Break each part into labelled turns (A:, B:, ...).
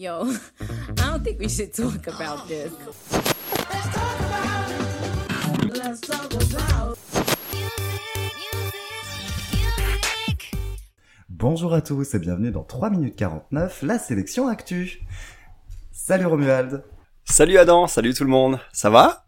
A: Yo, I don't think we should talk about this.
B: Bonjour à tous et bienvenue dans 3 minutes 49, la sélection actu. Salut Romuald.
C: Salut Adam, salut tout le monde. Ça va?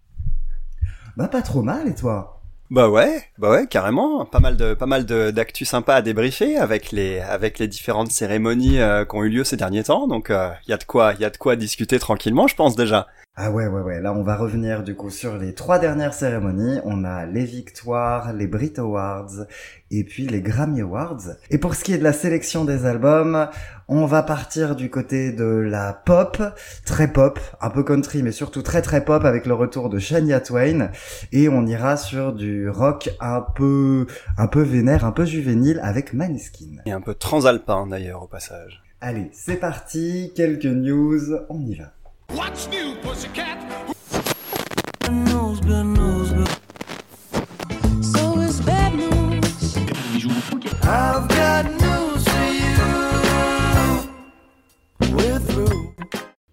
B: Bah pas trop mal et toi?
C: Bah ouais, bah ouais, carrément. Pas mal de pas mal de d'actu sympa à débriefer avec les avec les différentes cérémonies euh, qui ont eu lieu ces derniers temps. Donc il euh, y a de quoi y a de quoi discuter tranquillement, je pense déjà.
B: Ah ouais, ouais, ouais. Là, on va revenir du coup sur les trois dernières cérémonies. On a les victoires, les Brit Awards et puis les Grammy Awards. Et pour ce qui est de la sélection des albums, on va partir du côté de la pop, très pop, un peu country, mais surtout très très pop avec le retour de Shania Twain. Et on ira sur du rock un peu, un peu vénère, un peu juvénile avec Maneskin.
C: Et un peu transalpin d'ailleurs au passage.
B: Allez, c'est parti. Quelques news. On y va.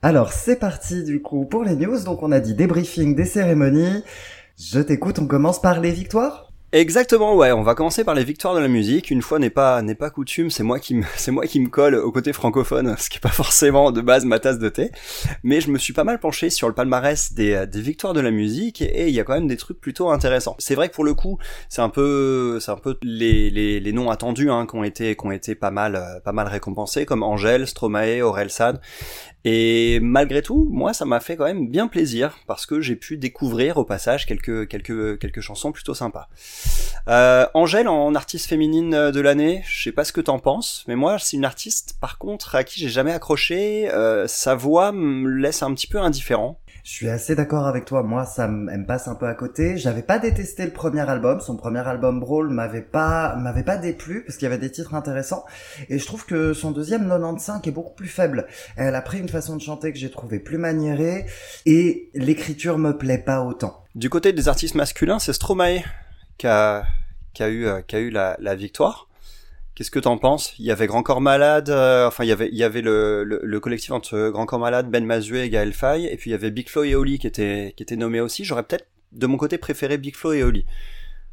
B: Alors c'est parti du coup pour les news. Donc on a dit débriefing des cérémonies. Je t'écoute, on commence par les victoires
C: Exactement, ouais. On va commencer par les victoires de la musique. Une fois n'est pas n'est pas coutume, c'est moi qui me c'est moi qui me colle au côté francophone, ce qui est pas forcément de base ma tasse de thé. Mais je me suis pas mal penché sur le palmarès des, des victoires de la musique et il y a quand même des trucs plutôt intéressants. C'est vrai que pour le coup, c'est un peu c'est un peu les, les, les noms attendus hein, qui ont été qui ont été pas mal pas mal récompensés comme Angèle, Stromae, Orelsan et malgré tout, moi, ça m'a fait quand même bien plaisir parce que j'ai pu découvrir au passage quelques quelques quelques chansons plutôt sympas. Euh, Angèle en artiste féminine de l'année, je sais pas ce que t'en penses, mais moi, c'est une artiste par contre à qui j'ai jamais accroché. Euh, sa voix me laisse un petit peu indifférent.
B: Je suis assez d'accord avec toi. Moi, ça me passe un peu à côté. J'avais pas détesté le premier album. Son premier album Brawl m'avait pas, m'avait pas déplu parce qu'il y avait des titres intéressants. Et je trouve que son deuxième 95 est beaucoup plus faible. Elle a pris une façon de chanter que j'ai trouvé plus maniérée et l'écriture me plaît pas autant.
C: Du côté des artistes masculins, c'est Stromae qui eu, euh, la, victoire. Qu'est-ce que t'en penses? Il y avait Grand Corps Malade, euh, enfin il y avait le, le, collectif entre Grand Corps Malade, Ben Mazué et Gaël Faye, et puis il y avait Big Flo et Oli qui étaient qui étaient nommés aussi. J'aurais peut-être de mon côté préféré Big Flo et Oli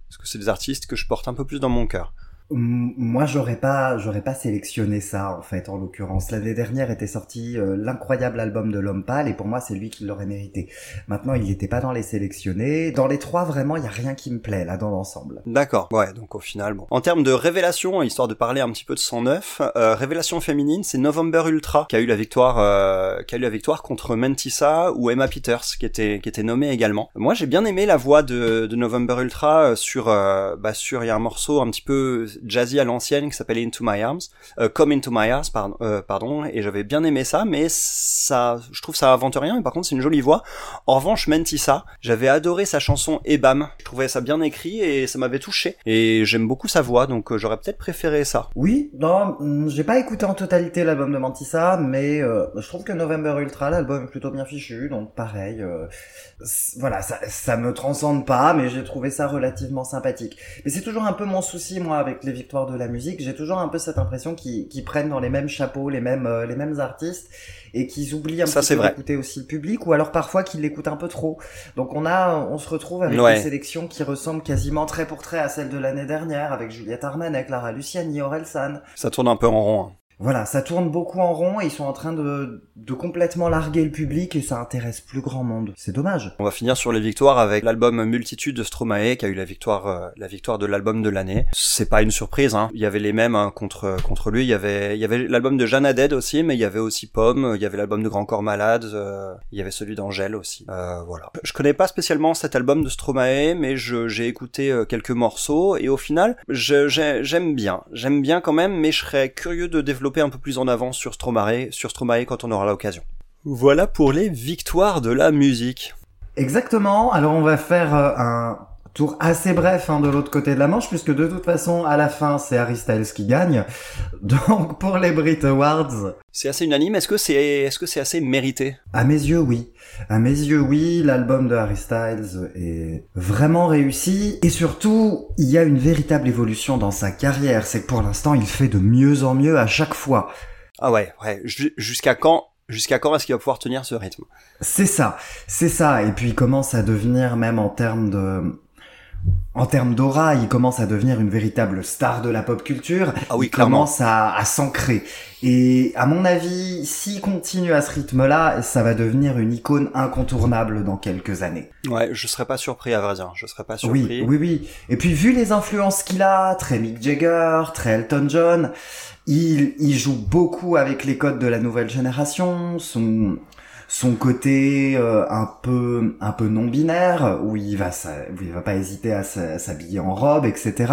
C: parce que c'est des artistes que je porte un peu plus dans mon cœur.
B: Moi, j'aurais pas, j'aurais pas sélectionné ça en fait. En l'occurrence, l'année dernière était sorti euh, l'incroyable album de l'homme pâle et pour moi, c'est lui qui l'aurait mérité. Maintenant, il n'était pas dans les sélectionnés. Dans les trois, vraiment, il y a rien qui me plaît là dans l'ensemble.
C: D'accord. Ouais. Donc au final, bon. En termes de révélation, histoire de parler un petit peu de son neuf, euh, révélation féminine, c'est November Ultra qui a eu la victoire, euh, qui a eu la victoire contre Mentissa ou Emma Peters qui était qui était nommée également. Moi, j'ai bien aimé la voix de, November Ultra sur bah sur y a un morceau un petit peu jazzy à l'ancienne qui s'appelait Into My Arms, euh, Come Into My Arms, pardon, euh, pardon et j'avais bien aimé ça, mais ça, je trouve ça invente rien, mais par contre c'est une jolie voix. En revanche, Mentissa, j'avais adoré sa chanson Ebam, je trouvais ça bien écrit et ça m'avait touché, et j'aime beaucoup sa voix, donc euh, j'aurais peut-être préféré ça.
B: Oui, non, mm, j'ai pas écouté en totalité l'album de Mentissa, mais euh, je trouve que November Ultra, l'album est plutôt bien fichu, donc pareil, euh, voilà, ça, ça me transcende pas, mais j'ai trouvé ça relativement sympathique. Mais c'est toujours un peu mon souci, moi, avec les victoires de la musique, j'ai toujours un peu cette impression qu'ils prennent dans les mêmes chapeaux les mêmes euh, les mêmes artistes et qu'ils oublient un peu d'écouter aussi le public ou alors parfois qu'ils l'écoutent un peu trop. Donc on a on se retrouve avec une sélection qui ressemble quasiment trait pour trait à celle de l'année dernière avec Juliette Armanet, Clara Luciani, Orelsan.
C: Ça tourne un peu en rond. Hein
B: voilà, ça tourne beaucoup en rond et ils sont en train de, de complètement larguer le public et ça intéresse plus grand monde. C'est dommage.
C: On va finir sur les victoires avec l'album Multitude de Stromae qui a eu la victoire euh, la victoire de l'album de l'année. C'est pas une surprise hein. Il y avait les mêmes hein, contre contre lui, il y avait il y avait l'album de Jeanne Haddad aussi mais il y avait aussi Pomme, il y avait l'album de Grand Corps Malade, euh, il y avait celui d'Angèle aussi. Euh, voilà. Je connais pas spécialement cet album de Stromae mais j'ai écouté euh, quelques morceaux et au final, j'aime bien. J'aime bien quand même mais je serais curieux de développer un peu plus en avant sur Stromae, sur Stromae quand on aura l'occasion. Voilà pour les victoires de la musique.
B: Exactement. Alors on va faire euh, un tour assez bref hein, de l'autre côté de la Manche, puisque de toute façon, à la fin, c'est Harry Styles qui gagne. Donc pour les Brit Awards,
C: c'est assez unanime. Est-ce que c'est est-ce que c'est assez mérité?
B: À mes yeux, oui. À mes yeux, oui. L'album de Harry Styles est vraiment réussi et surtout, il y a une véritable évolution dans sa carrière. C'est que pour l'instant, il fait de mieux en mieux à chaque fois.
C: Ah ouais, ouais. Jusqu'à quand jusqu'à quand est-ce qu'il va pouvoir tenir ce rythme?
B: C'est ça, c'est ça. Et puis il commence à devenir même en termes de en termes d'aura, il commence à devenir une véritable star de la pop culture.
C: Ah oui,
B: il
C: clairement.
B: commence à, à s'ancrer. Et à mon avis, s'il continue à ce rythme-là, ça va devenir une icône incontournable dans quelques années.
C: Ouais, je serais pas surpris à vrai dire. Je serais pas surpris.
B: Oui, oui, oui. Et puis vu les influences qu'il a, très Mick Jagger, très Elton John, il, il joue beaucoup avec les codes de la nouvelle génération, son son côté euh, un peu un peu non binaire où il va où il va pas hésiter à s'habiller en robe, etc.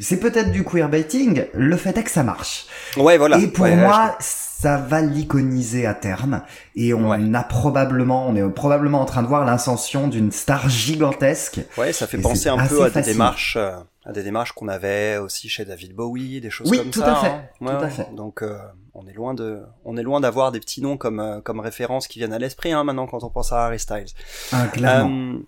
B: C'est peut-être du queerbaiting. Le fait est que ça marche.
C: Ouais, voilà.
B: Et pour
C: Ouais,
B: moi, ça va l'iconiser à terme. Et on
C: Ouais.
B: a probablement, on est probablement en train de voir l'ascension d'une star gigantesque.
C: ouais, ça fait penser un peu à des démarches, euh, des démarches qu'on avait aussi chez David Bowie, des choses
B: Oui,
C: comme
B: tout
C: ça.
B: à fait,
C: hein.
B: tout à fait.
C: Donc euh, on est loin de, on est loin d'avoir des petits noms comme euh, comme référence qui viennent à l'esprit hein, maintenant quand on pense à Harry Styles.
B: Ah, clairement.
C: Euh,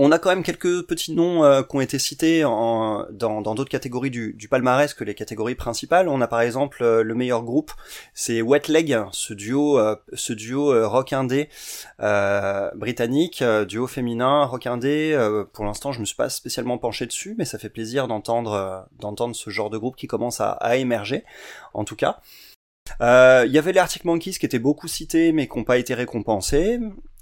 C: on a quand même quelques petits noms euh, qui ont été cités dans d'autres catégories du, palmarès que les catégories principales. On a par exemple euh, le meilleur groupe, c'est Wet Leg, ce duo, euh, ce duo euh, rock indé britannique, duo féminin rock indé. pour l'instant, je me suis pas spécialement penché dessus, mais ça fait plaisir d'entendre ce genre de groupe qui commence à, émerger, en tout cas. Il y avait les Arctic Monkeys qui étaient beaucoup cités mais qui n'ont pas été récompensés.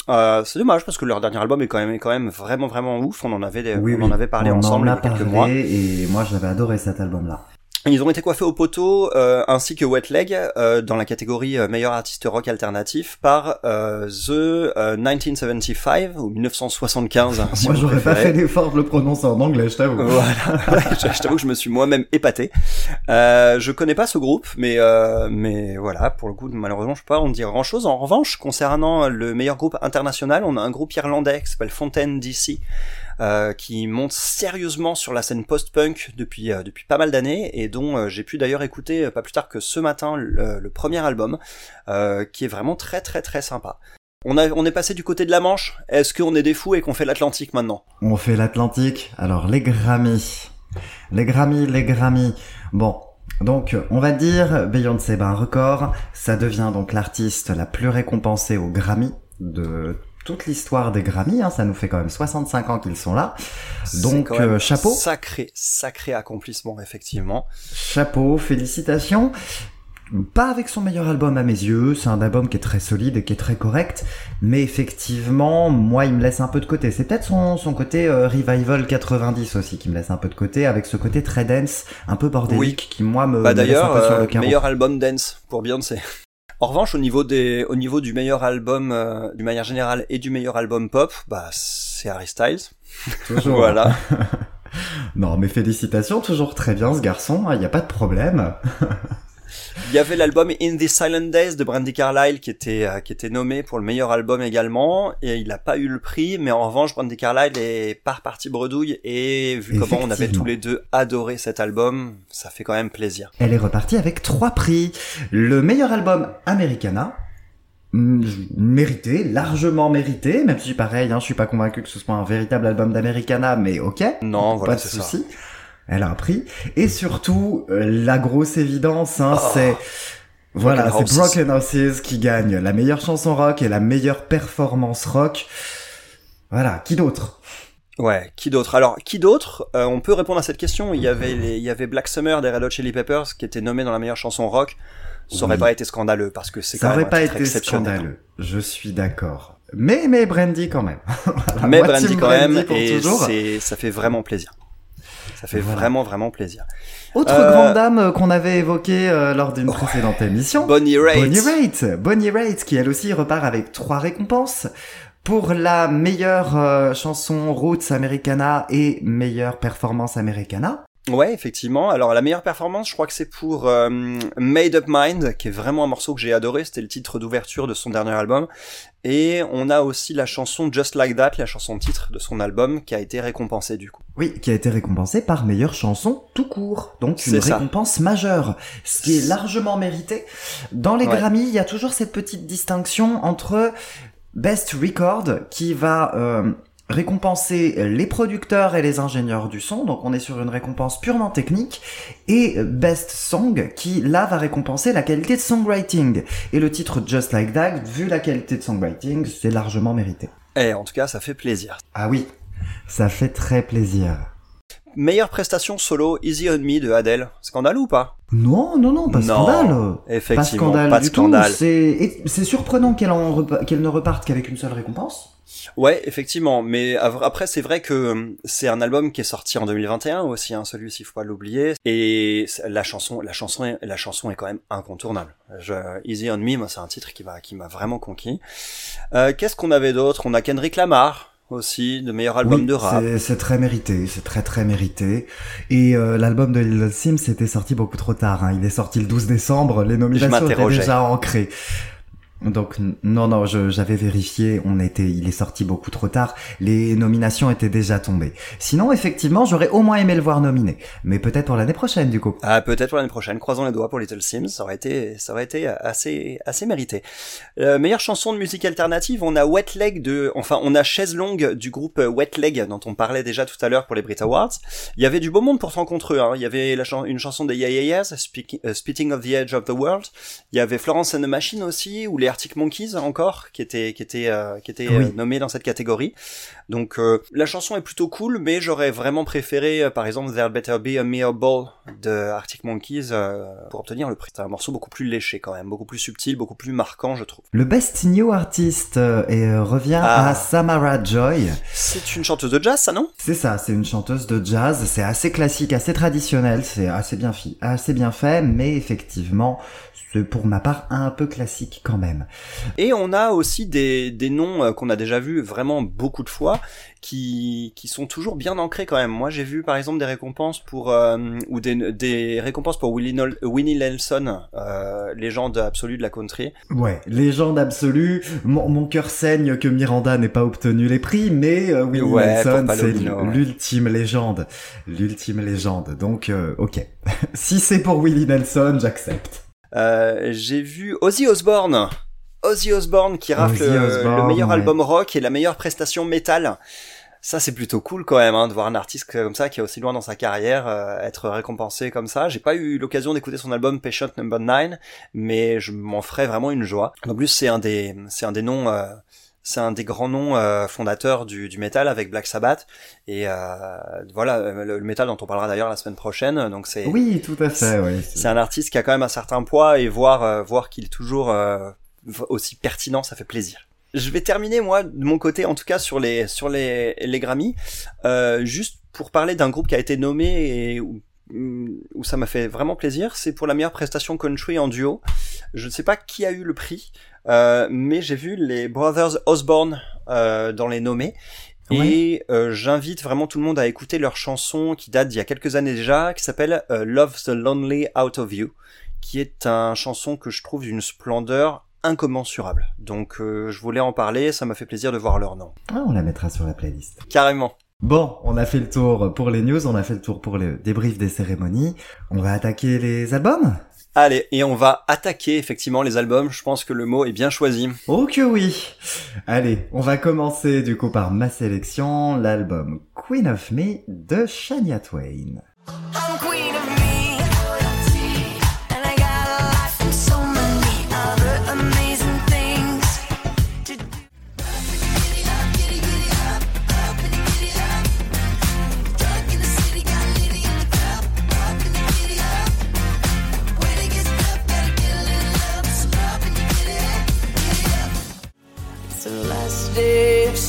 C: Euh, c'est dommage parce que leur dernier album est quand même, est quand même vraiment vraiment ouf. On en avait, des-
B: oui,
C: on
B: oui.
C: en avait parlé
B: on
C: ensemble
B: en
C: il y a quelques
B: parlé,
C: mois.
B: Et moi, j'avais adoré cet album-là.
C: Ils ont été coiffés au poteau euh, ainsi que Wet Leg euh, dans la catégorie euh, meilleur artiste rock alternatif par euh, The euh, 1975 ou 1975. hein, si
B: moi, j'aurais pas fait l'effort de le prononcer en anglais, je t'avoue.
C: Voilà, je, t'avoue que je me suis moi-même épaté. Euh, je connais pas ce groupe, mais euh, mais voilà, pour le coup, malheureusement, je peux pas en dire grand-chose. En revanche, concernant le meilleur groupe international, on a un groupe irlandais qui s'appelle Fontaine DC. Euh, qui monte sérieusement sur la scène post-punk depuis euh, depuis pas mal d'années et dont euh, j'ai pu d'ailleurs écouter euh, pas plus tard que ce matin le, le premier album euh, qui est vraiment très très très sympa. On, a, on est passé du côté de la Manche. Est-ce qu'on est des fous et qu'on fait l'Atlantique maintenant?
B: On fait l'Atlantique. Alors, les Grammys. Les Grammys, les Grammys. Bon. Donc, on va dire, Beyoncé bat un record. Ça devient donc l'artiste la plus récompensée aux Grammys de toute l'histoire des Grammys. Hein. Ça nous fait quand même 65 ans qu'ils sont là. Donc,
C: quand même
B: euh, chapeau.
C: Sacré, sacré accomplissement, effectivement.
B: Chapeau, félicitations. Pas avec son meilleur album à mes yeux, c'est un album qui est très solide et qui est très correct, mais effectivement, moi, il me laisse un peu de côté. C'est peut-être son, son côté euh, Revival 90 aussi qui me laisse un peu de côté, avec ce côté très dense, un peu bordélique, qui moi me,
C: bah
B: me laisse un peu sur
C: euh,
B: le
C: meilleur album dance pour Beyoncé. En revanche, au niveau des, au niveau du meilleur album, euh, d'une manière générale, et du meilleur album pop, bah c'est Harry Styles.
B: Toujours.
C: Voilà.
B: Non, mais félicitations, toujours très bien ce garçon, il n'y a pas de problème.
C: Il y avait l'album In the Silent Days de Brandy Carlile qui était euh, qui était nommé pour le meilleur album également et il n'a pas eu le prix mais en revanche Brandy Carlile est pas reparti bredouille et vu comment on avait tous les deux adoré cet album ça fait quand même plaisir.
B: Elle est repartie avec trois prix. Le meilleur album Americana, mérité, largement mérité, même si pareil, hein, je suis pas convaincu que ce soit un véritable album d'Americana, mais ok.
C: Non voilà
B: pas de
C: c'est ça.
B: Elle a un prix. Et surtout, euh, la grosse évidence, hein,
C: Oh.
B: c'est... Voilà, c'est. Broken Horses qui gagne la meilleure chanson rock et la meilleure performance rock. Voilà, qui d'autre?
C: Ouais, qui d'autre? Alors, qui d'autre? Euh, On peut répondre à cette question. Il y avait les, il y avait Black Summer des Red Hot Chili Peppers qui était nommé dans la meilleure chanson rock. Ça aurait
B: Oui.
C: pas été scandaleux parce que c'est
B: Ça
C: quand même
B: aurait pas
C: un titre
B: été
C: exceptionnel.
B: scandaleux. Je suis d'accord. Mais, mais Brandy quand même. Voilà,
C: Mais Brandy quand même
B: Brandy
C: et ça fait vraiment plaisir. Ça fait
B: Voilà.
C: vraiment vraiment plaisir.
B: Autre
C: Euh,
B: grande dame qu'on avait évoquée euh, lors d'une précédente émission.
C: Bonnie Raitt.
B: Bonnie Raitt. Bonnie Raitt, qui elle aussi repart avec trois récompenses. Pour la meilleure euh, chanson Roots Americana et meilleure performance Americana.
C: Ouais, effectivement. Alors la meilleure performance, je crois que c'est pour euh, Made Up Mind, qui est vraiment un morceau que j'ai adoré. C'était le titre d'ouverture de son dernier album. Et on a aussi la chanson Just Like That, la chanson titre de son album, qui a été récompensée du coup.
B: Oui, qui a été récompensée par meilleure chanson tout court. Donc une
C: ça.
B: récompense majeure, ce qui est largement mérité. Dans les
C: Ouais.
B: Grammys, il y a toujours cette petite distinction entre Best Record qui va euh, récompenser les producteurs et les ingénieurs du son, donc on est sur une récompense purement technique, et Best Song qui là va récompenser la qualité de songwriting. Et le titre Just Like That, vu la qualité de songwriting, c'est largement mérité.
C: Eh, en tout cas, ça fait plaisir.
B: Ah oui, ça fait très plaisir.
C: Meilleure prestation solo, Easy on Me de Adele. Scandale ou pas?
B: Non, non, non, pas
C: Non,
B: scandale.
C: effectivement,
B: pas scandale
C: pas de
B: du
C: scandale.
B: tout. C'est surprenant qu'elle ne reparte qu'avec une seule récompense.
C: Ouais, effectivement. Mais après, c'est vrai que euh, c'est un album qui est sorti en 2021 aussi, hein, celui-ci, faut pas l'oublier. Et la chanson, la chanson, est, la chanson est quand même incontournable. Je, Easy on Me, moi, c'est un titre qui m'a, qui m'a vraiment conquis. Euh, qu'est-ce qu'on avait d'autre? On a Kendrick Lamar aussi, de meilleur album
B: Oui,
C: de rap.
B: c'est- C'est très mérité, c'est très très mérité. Et euh, l'album de Lil Sims était sorti beaucoup trop tard. hein. Il est sorti le 12 décembre, les nominations étaient déjà ancrées. Donc non non, j'avais vérifié, on était, il est sorti beaucoup trop tard. Les nominations étaient déjà tombées. Sinon effectivement, j'aurais au moins aimé le voir nominé, mais peut-être pour l'année prochaine du coup.
C: Ah, peut-être pour l'année prochaine. Croisons les doigts pour Little Sims. Ça aurait été, ça aurait été assez, assez mérité. Euh, meilleure chanson de musique alternative, on a Wet Leg de, enfin, on a Chaise Longue du groupe Wet Leg dont on parlait déjà tout à l'heure pour les Brit Awards. Il y avait du beau monde pourtant contre eux. Hein. Il y avait la chan- une chanson des Yeah Yeah Yeahs, euh, Spitting of the Edge of the World. Il y avait Florence and the Machine aussi, ou les Arctic Monkeys encore, qui étaient, qui étaient, euh, qui étaient
B: Oui.
C: euh, nommés dans cette catégorie. Donc euh, la chanson est plutôt cool, mais j'aurais vraiment préféré, euh, par exemple, There Better Be a Mere Ball de Arctic Monkeys euh, pour obtenir le prix. C'est un morceau beaucoup plus léché quand même, beaucoup plus subtil, beaucoup plus marquant, je trouve.
B: Le Best New Artist et, revient
C: Ah.
B: à Samara Joy.
C: C'est une chanteuse de jazz, ça non?
B: C'est ça, c'est une chanteuse de jazz, c'est assez classique, assez traditionnel, c'est assez bien, fi- assez bien fait, mais effectivement, c'est pour ma part un peu classique quand même.
C: Et on a aussi des, des noms qu'on a déjà vus vraiment beaucoup de fois, qui, qui sont toujours bien ancrés quand même. Moi j'ai vu par exemple des récompenses pour, euh, ou des, des récompenses pour Willie, Nol- Winnie Nelson, euh, légende absolue de la country.
B: Ouais, légende absolue, mon, mon cœur saigne que Miranda n'ait pas obtenu les prix, mais euh, Willie
C: Ouais,
B: Nelson, c'est
C: ouais.
B: l'ultime légende. L'ultime légende, donc euh, ok. si c'est pour Willie Nelson, j'accepte.
C: J'ai vu Ozzy Osbourne. Ozzy Osbourne qui rafle le-
B: Osbourne,
C: le meilleur
B: ouais.
C: album rock et la meilleure prestation métal. Ça c'est plutôt cool quand même hein, de voir un artiste comme ça qui est aussi loin dans sa carrière euh, être récompensé comme ça. J'ai pas eu l'occasion d'écouter son album Patient Number 9, mais je m'en ferais vraiment une joie. En plus c'est un des c'est un des noms euh, c'est un des grands noms euh, fondateurs du, du métal avec Black Sabbath et euh, voilà euh, le, le métal dont on parlera d'ailleurs la semaine prochaine. Donc c'est
B: Oui, tout à fait, oui.
C: c'est un artiste qui a quand même un certain poids et voir euh, voir qu'il est toujours euh, aussi pertinent, ça fait plaisir. Je vais terminer moi de mon côté en tout cas sur les sur les les Grammy euh, juste pour parler d'un groupe qui a été nommé et où, où ça m'a fait vraiment plaisir, c'est pour la meilleure prestation country en duo. Je ne sais pas qui a eu le prix, euh, mais j'ai vu les Brothers Osborne euh, dans les nommés. Et euh, j'invite vraiment tout le monde à écouter leur chanson qui date d'il y a quelques années déjà, qui s'appelle euh, Love the Lonely Out of You, qui est un chanson que je trouve d'une splendeur incommensurable. Donc euh, je voulais en parler, ça m'a fait plaisir de voir leur nom.
B: Ah, on la mettra sur la playlist.
C: Carrément.
B: Bon, on a fait le tour pour les news, on a fait le tour pour le débrief des cérémonies. On va attaquer les albums?
C: Allez, et on va attaquer effectivement les albums, je pense que le mot est bien choisi.
B: Oh que oui Allez, on va commencer du coup par ma sélection, l'album Queen of Me de Shania Twain.
D: I'm queen of me.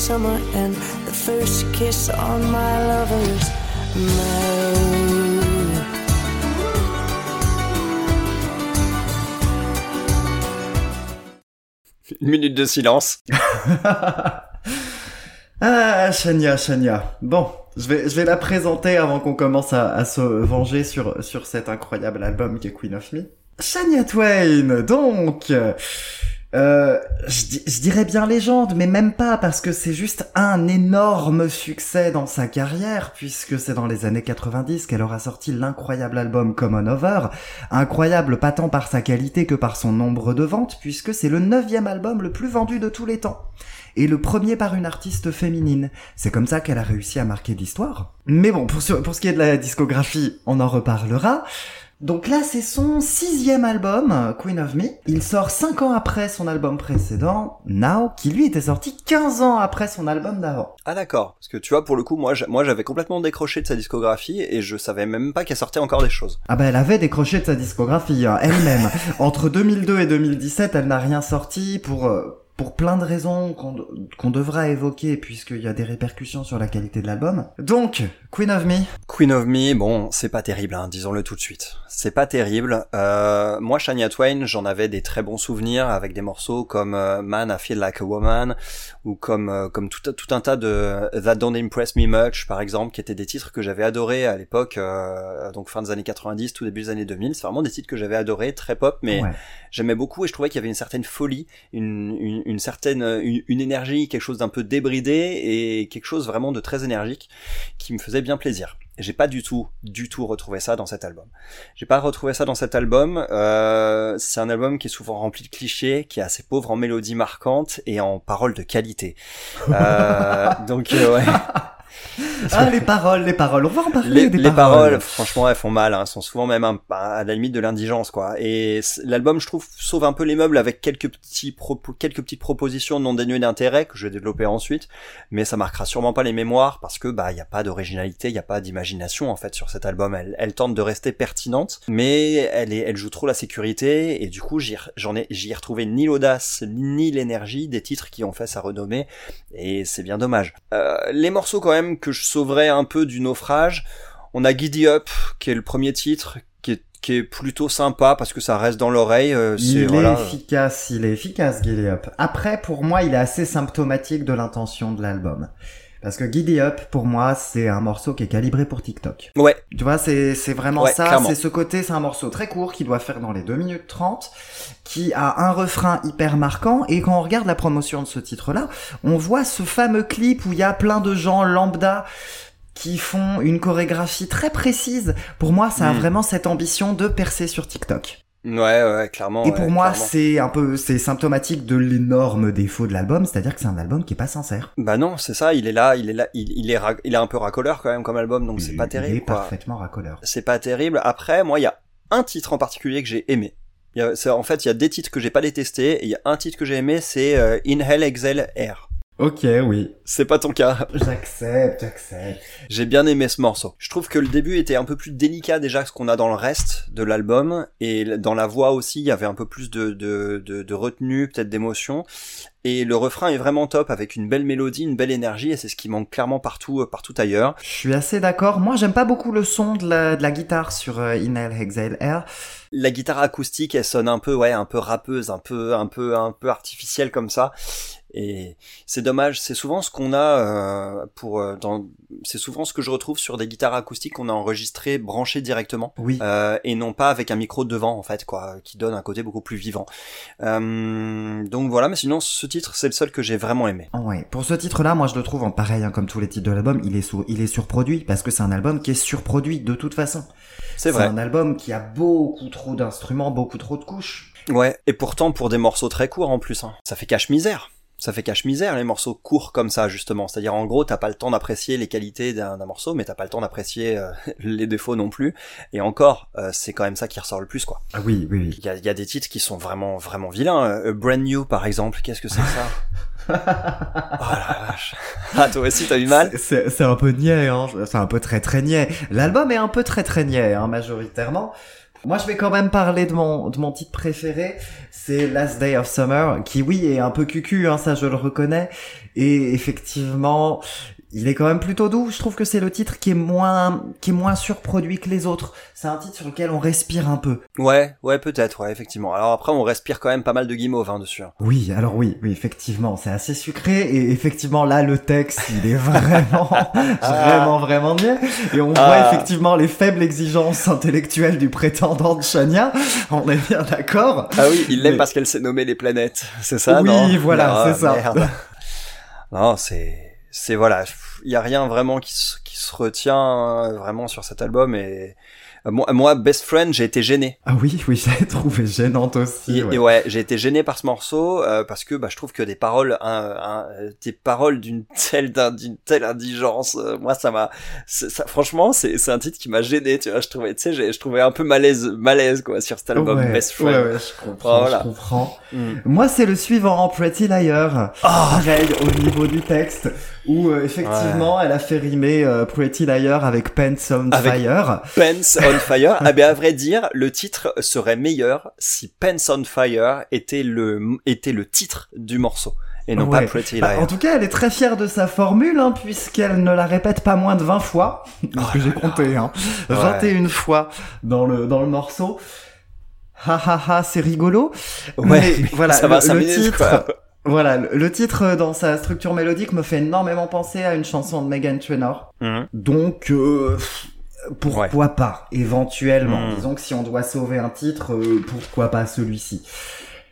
D: Summer and the first kiss on my lover's mouth.
C: Une minute de silence.
B: ah, Shania, Shania. Bon, je vais, je vais la présenter avant qu'on commence à, à se venger sur, sur cet incroyable album qui est Queen of Me. Shania Twain, donc Euh, je, je dirais bien légende, mais même pas, parce que c'est juste un énorme succès dans sa carrière, puisque c'est dans les années 90 qu'elle aura sorti l'incroyable album Common Over, incroyable pas tant par sa qualité que par son nombre de ventes, puisque c'est le neuvième album le plus vendu de tous les temps. Et le premier par une artiste féminine. C'est comme ça qu'elle a réussi à marquer l'histoire. Mais bon, pour ce qui est de la discographie, on en reparlera. Donc là, c'est son sixième album, Queen of Me. Il sort cinq ans après son album précédent, Now, qui lui était sorti 15 ans après son album d'avant.
C: Ah d'accord, parce que tu vois, pour le coup, moi, j'a- moi j'avais complètement décroché de sa discographie et je savais même pas qu'elle sortait encore des choses.
B: Ah bah elle avait décroché de sa discographie, hein, elle-même. Entre 2002 et 2017, elle n'a rien sorti pour... euh, pour plein de raisons qu'on qu'on devra évoquer puisqu'il y a des répercussions sur la qualité de l'album. Donc, Queen of Me,
C: Queen of Me, bon, c'est pas terrible, hein, disons-le tout de suite. C'est pas terrible. Euh, moi, Shania Twain, j'en avais des très bons souvenirs avec des morceaux comme euh, Man, I Feel Like a Woman ou comme euh, comme tout, tout un tas de That Don't Impress Me Much, par exemple, qui étaient des titres que j'avais adorés à l'époque, donc fin des années 90, tout début des années 2000. C'est vraiment des titres que j'avais adorés, très pop, mais
B: Ouais.
C: j'aimais beaucoup et je trouvais qu'il y avait une certaine folie, une, une, une certaine une, une énergie, quelque chose d'un peu débridé et quelque chose vraiment de très énergique qui me faisait plaisir. J'ai pas du tout, du tout retrouvé ça dans cet album. J'ai pas retrouvé ça dans cet album. Euh, c'est un album qui est souvent rempli de clichés, qui est assez pauvre en mélodies marquantes et en paroles de qualité. Euh, donc euh, ouais.
B: Ah, les paroles, les paroles. On va en parler
C: les,
B: des
C: les
B: paroles.
C: paroles, franchement, elles font mal. Hein. Elles sont souvent même un- à la limite de l'indigence, quoi. Et l'album, je trouve, sauve un peu les meubles avec quelques petits quelques petites propositions non dénuées d'intérêt que je vais développer ensuite. Mais ça marquera sûrement pas les mémoires parce que bah il y a pas d'originalité, il y a pas d'imagination en fait sur cet album. Elle, elle tente de rester pertinente, mais elle est, elle joue trop la sécurité et du coup j'en ai, j'y ai retrouvé ni l'audace ni l'énergie des titres qui ont fait sa renommée et c'est bien dommage. Euh, les morceaux quand même que je sauverais un peu du naufrage, on a Giddy Up qui est le premier titre qui est, qui est plutôt sympa parce que ça reste dans l'oreille. euh, c'est
B: Il
C: voilà.
B: est efficace, il est efficace, Giddy Up. Après, pour moi, il est assez symptomatique de l'intention de l'album. Parce que Giddy Up, pour moi, c'est un morceau qui est calibré pour TikTok.
C: Ouais,
B: Tu vois, c'est, c'est vraiment
C: Ouais,
B: ça, c'est ce côté, c'est un morceau très court qui doit faire dans les 2 minutes 30, qui a un refrain hyper marquant, et quand on regarde la promotion de ce titre-là, on voit ce fameux clip où il y a plein de gens lambda qui font une chorégraphie très précise. Pour moi, ça a
C: Mm.
B: vraiment cette ambition de percer sur TikTok.
C: Ouais, ouais, clairement.
B: Et pour
C: ouais,
B: moi, c'est un peu, c'est symptomatique de l'énorme défaut de l'album, c'est-à-dire que c'est un album qui est pas sincère.
C: Bah non, c'est ça. Il est là, il est là, il, il est, il est un peu racoleur quand même comme album, donc c'est
B: Il-
C: pas
B: Il
C: terrible.
B: est
C: quoi.
B: parfaitement racoleur.
C: C'est pas terrible. Après, moi, il y a un titre en particulier que j'ai aimé. Il y a- c'est- en fait, il y a des titres que j'ai pas détestés, et il y a un titre que j'ai aimé, c'est euh, Inhale, Exhale, Air.
B: Ok, oui.
C: C'est pas ton cas.
B: J'accepte, j'accepte.
C: J'ai bien aimé ce morceau. Je trouve que le début était un peu plus délicat déjà que ce qu'on a dans le reste de l'album, et dans la voix aussi, il y avait un peu plus de, de, de, de retenue, peut-être d'émotion. Et le refrain est vraiment top avec une belle mélodie, une belle énergie, et c'est ce qui manque clairement partout, euh, partout ailleurs.
B: Je suis assez d'accord. Moi, j'aime pas beaucoup le son de la, de la guitare sur euh, Inhale, Exhale, Air.
C: La guitare acoustique, elle sonne un peu, ouais, un peu rappeuse, un peu, un peu, un peu artificielle comme ça. Et c'est dommage. C'est souvent ce qu'on a euh, pour, euh, dans, c'est souvent ce que je retrouve sur des guitares acoustiques qu'on a enregistrées branchées directement.
B: Oui.
C: Euh, et non pas avec un micro devant en fait quoi qui donne un côté beaucoup plus vivant donc voilà mais sinon ce titre c'est le seul que j'ai vraiment aimé
B: Ouais. Pour ce titre-là, moi, je le trouve en pareil, hein, comme tous les titres de l'album, il est sous, il est surproduit parce que c'est un album qui est surproduit de toute façon.
C: c'est vrai
B: un album qui a beaucoup trop d'instruments, beaucoup trop de couches.
C: ouais et pourtant pour des morceaux très courts en plus hein, ça fait cache misère ça fait cache misère les morceaux courts comme ça justement c'est à dire en gros t'as pas le temps d'apprécier les qualités d'un morceau mais t'as pas le temps d'apprécier euh, les défauts non plus et encore euh, c'est quand même ça qui ressort le plus quoi
B: Ah oui, oui, oui.
C: il y a, il y a des titres qui sont vraiment vraiment vilains Euh, Brand New par exemple qu'est-ce que c'est ça? Oh la vache ah toi aussi t'as eu mal?
B: C'est un peu niais, hein. C'est un peu très très niais. L'album est un peu très très niais, hein, majoritairement. Moi, je vais quand même parler de mon, de mon titre préféré. C'est Last Day of Summer, qui oui, est un peu cucu, hein, ça je le reconnais. Et effectivement, il est quand même plutôt doux. Je trouve que c'est le titre qui est moins, qui est moins surproduit que les autres. C'est un titre sur lequel on respire un peu.
C: Ouais, ouais, peut-être, ouais, effectivement. Alors après, on respire quand même pas mal de guimauve hein, dessus. hein.
B: Oui, alors oui, oui, effectivement, c'est assez sucré et effectivement là le texte, il est vraiment, vraiment, vraiment bien. Et on voit
C: Ah.
B: effectivement les faibles exigences intellectuelles du prétendant de Shania. On est bien d'accord.
C: Ah oui, il l'aime
B: Mais-
C: parce qu'elle s'est nommée les planètes, c'est ça
B: Oui,
C: non?
B: voilà,
C: Ah,
B: c'est ça.
C: merde. non, c'est, c'est voilà, il y a rien vraiment qui se, qui se retient euh, vraiment sur cet album et moi, moi, Best Friend, j'ai été gêné.
B: Ah oui, oui, je l'ai trouvé gênante aussi.
C: Et,
B: ouais.
C: j'ai été gêné par ce morceau euh, parce que bah, je trouve que des paroles, un, un- des paroles d'une telle d'un- d'une telle indigence, euh, moi ça m'a, ça, franchement, c'est c'est un titre qui m'a gêné. Tu vois, je trouvais, tu sais, j'ai- je trouvais un peu malaise, malaise quoi sur cet album
B: ouais,
C: Best Friend.
B: ouais, ouais, je comprends,
C: Voilà.
B: je comprends.
C: Mm.
B: Moi, c'est le suivant, Pretty Liar.
C: Ah.
B: Pareil, au niveau du texte, où euh, effectivement, elle a fait rimer euh, Pretty Liar avec Pants on
C: Avec-
B: Fire.
C: Pants on Fire. Ah ben à vrai dire, le titre serait meilleur si Pants on Fire était le était le titre du morceau et non
B: Ouais.
C: pas Pretty
B: Bah, en tout cas, elle est très fière de sa formule, hein, puisqu'elle ne la répète pas moins de 20 fois. Que j'ai compté, hein.
C: Ouais.
B: 21 fois dans le, dans le morceau. Ha ha ha, c'est rigolo.
C: Ouais,
B: Mais voilà,
C: ça va
B: le, titre,
C: quoi.
B: voilà, le, titre dans sa structure mélodique me fait énormément penser à une chanson de Megan Trainor.
C: Mhm.
B: Donc, euh, pourquoi pas, éventuellement.
C: Mm.
B: Disons que si on doit sauver un titre, euh, pourquoi pas celui-ci.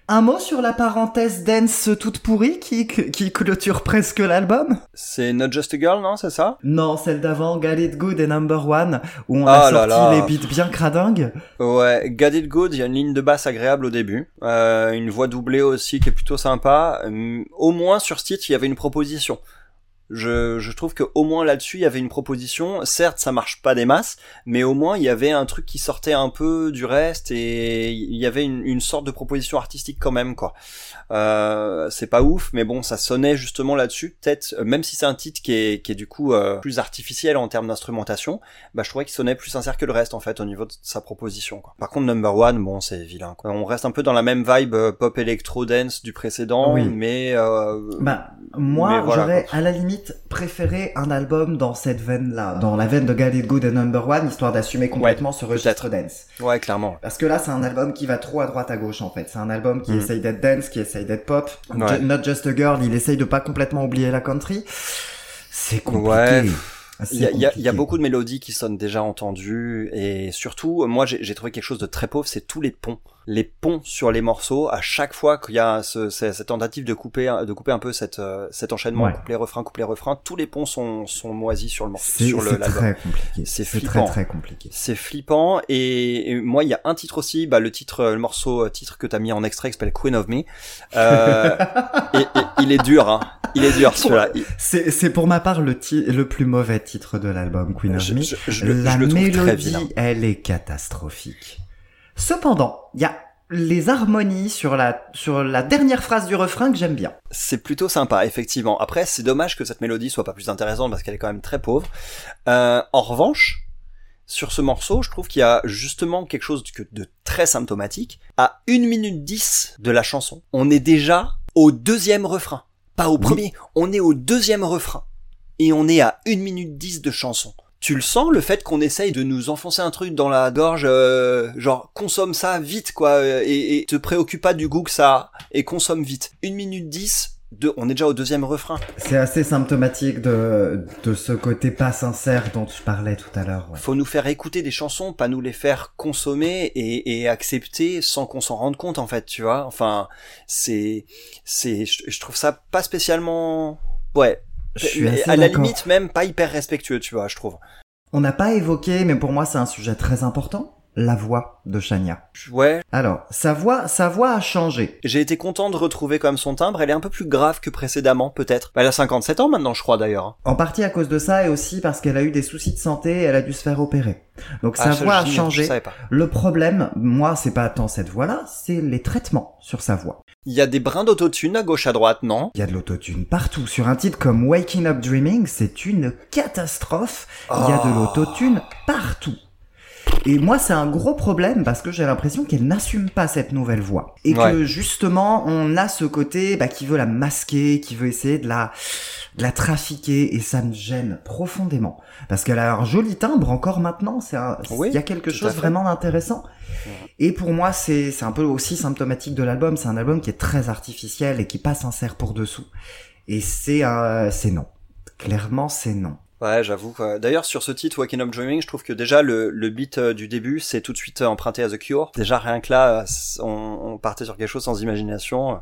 B: Un mot sur la parenthèse dance toute pourrie qui, qui clôture presque l'album?
C: C'est Not Just a Girl, non, c'est ça?
B: Non, celle d'avant, Got It Good et Number One, où on
C: Ah
B: a
C: là
B: sorti
C: là.
B: les beats bien cradingues.
C: Ouais, Got It Good, il y a une ligne de basse agréable au début, euh, une voix doublée aussi qui est plutôt sympa. Hum, Au moins sur ce titre, il y avait une proposition. Je, je trouve que au moins là-dessus, il y avait une proposition. Certes, ça marche pas des masses, mais au moins il y avait un truc qui sortait un peu du reste et il y avait une, une sorte de proposition artistique quand même, quoi. Euh, c'est pas ouf, mais bon, ça sonnait justement là-dessus. Peut-être, euh, même si c'est un titre qui est, qui est du coup euh, plus artificiel en termes d'instrumentation, bah je trouvais qu'il sonnait plus sincère que le reste en fait au niveau de sa proposition. Quoi. Par contre, Number One, bon, c'est vilain. Quoi. On reste un peu dans la même vibe euh, pop électro dance du précédent,
B: Oui.
C: mais euh,
B: Bah, moi,
C: voilà,
B: j'aurais à la limite préféré un album dans cette veine-là, dans la veine de Got It Good et Number One, histoire d'assumer complètement ce registre dance.
C: ouais, clairement.
B: Parce que là, c'est un album qui va trop à droite à gauche en fait. C'est un album qui
C: Mm.
B: essaye d'être dance, qui essaye d'être pop.
C: Ouais.
B: Not Just a Girl, il essaye de pas complètement oublier la country. C'est compliqué.
C: Ouais. Il y, y a- y beaucoup de mélodies qui sonnent déjà entendues et surtout, moi j'ai trouvé quelque chose de très pauvre, c'est tous les ponts. Les ponts sur les morceaux, à chaque fois qu'il y a ce, ce- cette tentative de couper, de couper un peu cette, euh, cet enchaînement,
B: Ouais.
C: couplet refrain, couplet refrain, tous les ponts sont, sont moisis sur le morceau,
B: C'est
C: sur le
B: c'est très compliqué.
C: C'est flippant.
B: très très compliqué.
C: C'est flippant et, et moi il y a un titre aussi, bah le titre, le morceau euh, titre que t'as mis en extrait qui s'appelle Queen of Me. Euh, et, et il est dur, hein. Il est dur celui-là. Il-
B: C'est c'est pour ma part le, ti- le plus mauvais titre de l'album Queen of
C: Je,
B: Me.
C: je- je
B: la
C: je le trouve très vilain.
B: mélodie, elle est catastrophique. Cependant, il y a les harmonies sur la, sur la dernière phrase du refrain que j'aime bien.
C: C'est plutôt sympa, effectivement. Après, c'est dommage que cette mélodie soit pas plus intéressante parce qu'elle est quand même très pauvre. Euh, en revanche, sur ce morceau, je trouve qu'il y a justement quelque chose de très symptomatique. À 1 minute 10 de la chanson, on est déjà au deuxième refrain. Pas au
B: Oui.
C: premier, on est au deuxième refrain. Et on est à 1 minute 10 de chanson. Tu le sens, le fait qu'on essaye de nous enfoncer un truc dans la gorge, euh, genre consomme ça vite, quoi, euh, et, et te préoccupe pas du goût que ça a, et consomme vite. 1 minute 10, de, on est déjà au deuxième refrain.
B: C'est assez symptomatique de, de ce côté pas sincère dont je parlais tout à l'heure. ouais.
C: Faut nous faire écouter des chansons, pas nous les faire consommer et, et accepter sans qu'on s'en rende compte en fait, tu vois. Enfin, c'est, c'est, je, je trouve ça pas spécialement, ouais,
B: Je suis assez
C: à la limite même pas hyper respectueux, tu vois, je trouve.
B: On n'a pas évoqué, mais pour moi c'est un sujet très important, la voix de Shania.
C: Ouais,
B: Alors, sa voix, sa voix a changé.
C: j'ai été content de retrouver quand même son timbre. Elle est un peu plus grave que précédemment, peut-être. Elle a 57 ans maintenant, je crois d'ailleurs. hein.
B: En partie à cause de ça et aussi parce qu'elle a eu des soucis de santé et elle a dû se faire opérer. Donc sa
C: Ah,
B: voix a changé. Le problème, moi, c'est pas tant cette voix-là, c'est les traitements sur sa voix.
C: Il y a des brins d'autotune à gauche à droite, non?
B: Il y a de l'autotune partout. Sur un titre comme Waking Up Dreaming, c'est une catastrophe. Il y a de
C: Oh.
B: l'autotune partout. Et moi, c'est un gros problème parce que j'ai l'impression qu'elle n'assume pas cette nouvelle voix. Et
C: Ouais.
B: que justement, on a ce côté bah, qui veut la masquer, qui veut essayer de la de la trafiquer et ça me gêne profondément parce qu'elle a un joli timbre encore maintenant. C'est un-
C: Oui,
B: il y a quelque chose vraiment d'intéressant. Et pour moi, c'est c'est un peu aussi symptomatique de l'album. C'est un album qui est très artificiel et qui pas sincère pour dessous. Et c'est un- c'est non. Clairement, c'est non.
C: Ouais, j'avoue. D'ailleurs, sur ce titre, Waking Up Dreaming, je trouve que déjà le, le beat euh, du début, c'est tout de suite euh, emprunté à The Cure. Déjà, rien que là, euh, on partait sur quelque chose sans imagination.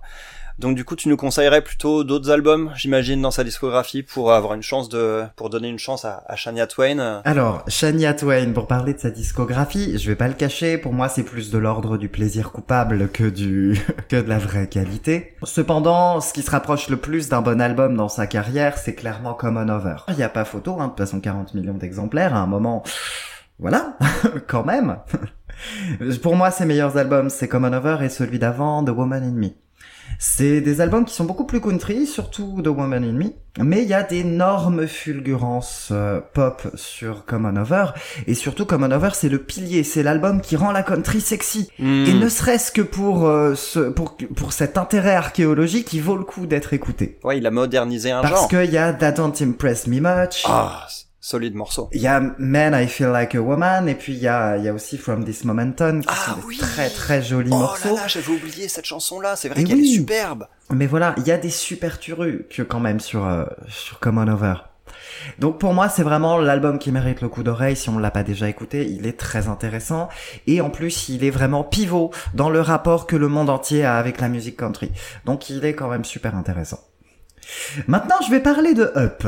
C: Donc, du coup, tu nous conseillerais plutôt d'autres albums, j'imagine, dans sa discographie, pour avoir une chance de, pour donner une chance à, Shania Twain.
B: Alors, Shania Twain, pour parler de sa discographie, je vais pas le cacher, pour moi c'est plus de l'ordre du plaisir coupable que du que de la vraie qualité. Cependant, ce qui se rapproche le plus d'un bon album dans sa carrière, c'est clairement Common Over. Il y a pas photo, hein, de toute façon 40 millions d'exemplaires, à un moment, voilà, quand même. pour moi, ses meilleurs albums, c'est Common Over et celui d'avant, The Woman in Me. C'est des albums qui sont beaucoup plus country, surtout The Woman in Me, mais il y a d'énormes fulgurances euh, pop sur Common Over, et surtout Common Over c'est le pilier, c'est l'album qui rend la country sexy.
C: Hmm.
B: Et ne serait-ce que pour, euh, ce, pour, pour cet intérêt archéologique, il vaut le coup d'être écouté.
C: Ouais, il a modernisé un
B: Parce
C: genre.
B: qu'il y a That Don't Impress Me Much,
C: s- solide morceau.
B: il y a Man I Feel Like a Woman, et puis il y a, il y a aussi From This Moment On, qui
C: Ah
B: sont des
C: oui
B: très très jolis
C: Oh
B: morceaux.
C: là là, j'avais oublié cette chanson-là. C'est vrai qu'elle
B: oui.
C: est superbe.
B: Mais voilà, il y a des super que quand même sur euh, sur Common Over. Donc pour moi, c'est vraiment l'album qui mérite le coup d'oreille si on l'a pas déjà écouté, il est très intéressant et en plus, il est vraiment pivot dans le rapport que le monde entier a avec la musique country. Donc il est quand même super intéressant. Maintenant, je vais parler de Up.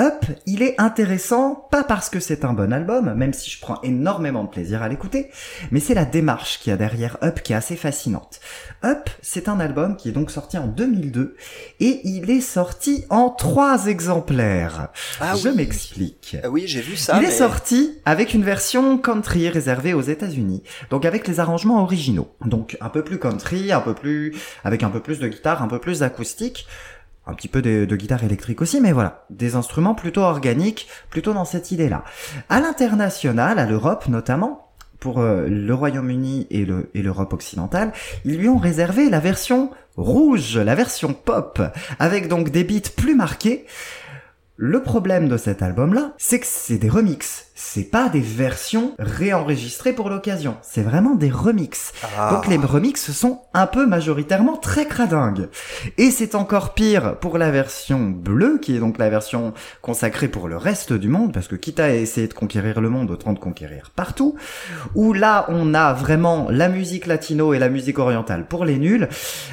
B: Up, il est intéressant, pas parce que c'est un bon album, même si je prends énormément de plaisir à l'écouter, mais c'est la démarche qu'il y a derrière Up qui est assez fascinante. Up, c'est un album qui est donc sorti en 2002, et il est sorti en trois exemplaires.
C: Ah
B: je
C: oui.
B: m'explique.
C: Ah oui, j'ai vu ça.
B: Il est sorti avec une version country réservée aux États-Unis, donc avec les arrangements originaux. Donc un peu plus country, un peu plus avec un peu plus de guitare, un peu plus d'acoustique, un petit peu de, guitare électrique aussi, mais voilà, des instruments plutôt organiques, plutôt dans cette idée-là. À l'international, à l'Europe notamment, pour euh, le Royaume-Uni et l'Europe occidentale, ils lui ont réservé la version rouge, la version pop, avec donc des beats plus marqués. Le problème de cet album-là, c'est que c'est des remixes. C'est pas des versions réenregistrées pour l'occasion. C'est vraiment des remixes.
C: Ah.
B: Donc les remixes sont un peu majoritairement très cradingues. Et c'est encore pire pour la version bleue, qui est donc la version consacrée pour le reste du monde, parce que quitte à essayer de conquérir le monde, autant de conquérir partout, où là on a vraiment la musique latino et la musique orientale pour les nuls,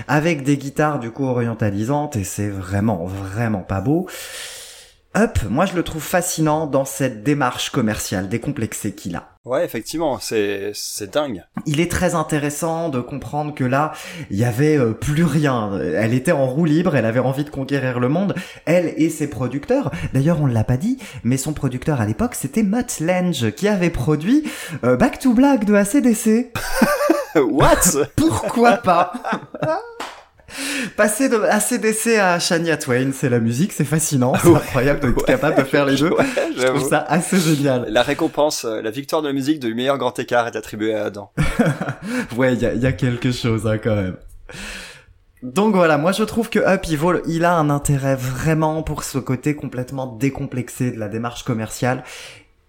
B: avec des guitares du coup orientalisantes, et c'est vraiment, vraiment pas beau. Up, moi je le trouve fascinant dans cette démarche commerciale décomplexée qu'il a.
C: Ouais, effectivement, c'est c'est dingue.
B: Il est très intéressant de comprendre que là, il y avait euh, plus rien. Elle était en roue libre, elle avait envie de conquérir le monde, elle et ses producteurs. D'ailleurs, on l'a pas dit, mais son producteur à l'époque, c'était Mutt Lange, qui avait produit euh, Back to Black de ACDC.
C: What?
B: Pourquoi pas? Passer de ACDC à Shania Twain, c'est la musique, c'est fascinant, c'est
C: Ouais,
B: incroyable d'être
C: ouais.
B: capable de faire les deux.
C: Ouais,
B: Je trouve ça assez génial.
C: La récompense, euh, la victoire de la musique du meilleur grand écart est attribuée à Adam.
B: Ouais, il y a, y a quelque chose hein, quand même. Donc voilà, moi je trouve que Up, il, a un intérêt vraiment pour ce côté complètement décomplexé de la démarche commerciale.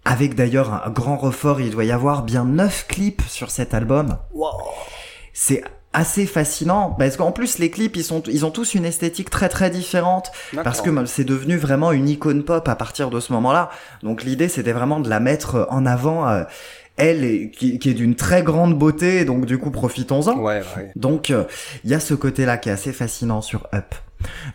B: Avec d'ailleurs un grand refort, il doit y avoir bien neuf clips sur cet album. C'est assez fascinant parce qu'en plus les clips ils sont ils ont tous une esthétique très très différente parce que c'est devenu vraiment une icône pop à partir de ce moment-là. Donc l'idée c'était vraiment de la mettre en avant euh, elle est- qui, qui est d'une très grande beauté donc du coup profitons-en.
C: Ouais, ouais.
B: Donc euh, il y a ce côté-là qui est assez fascinant sur Up.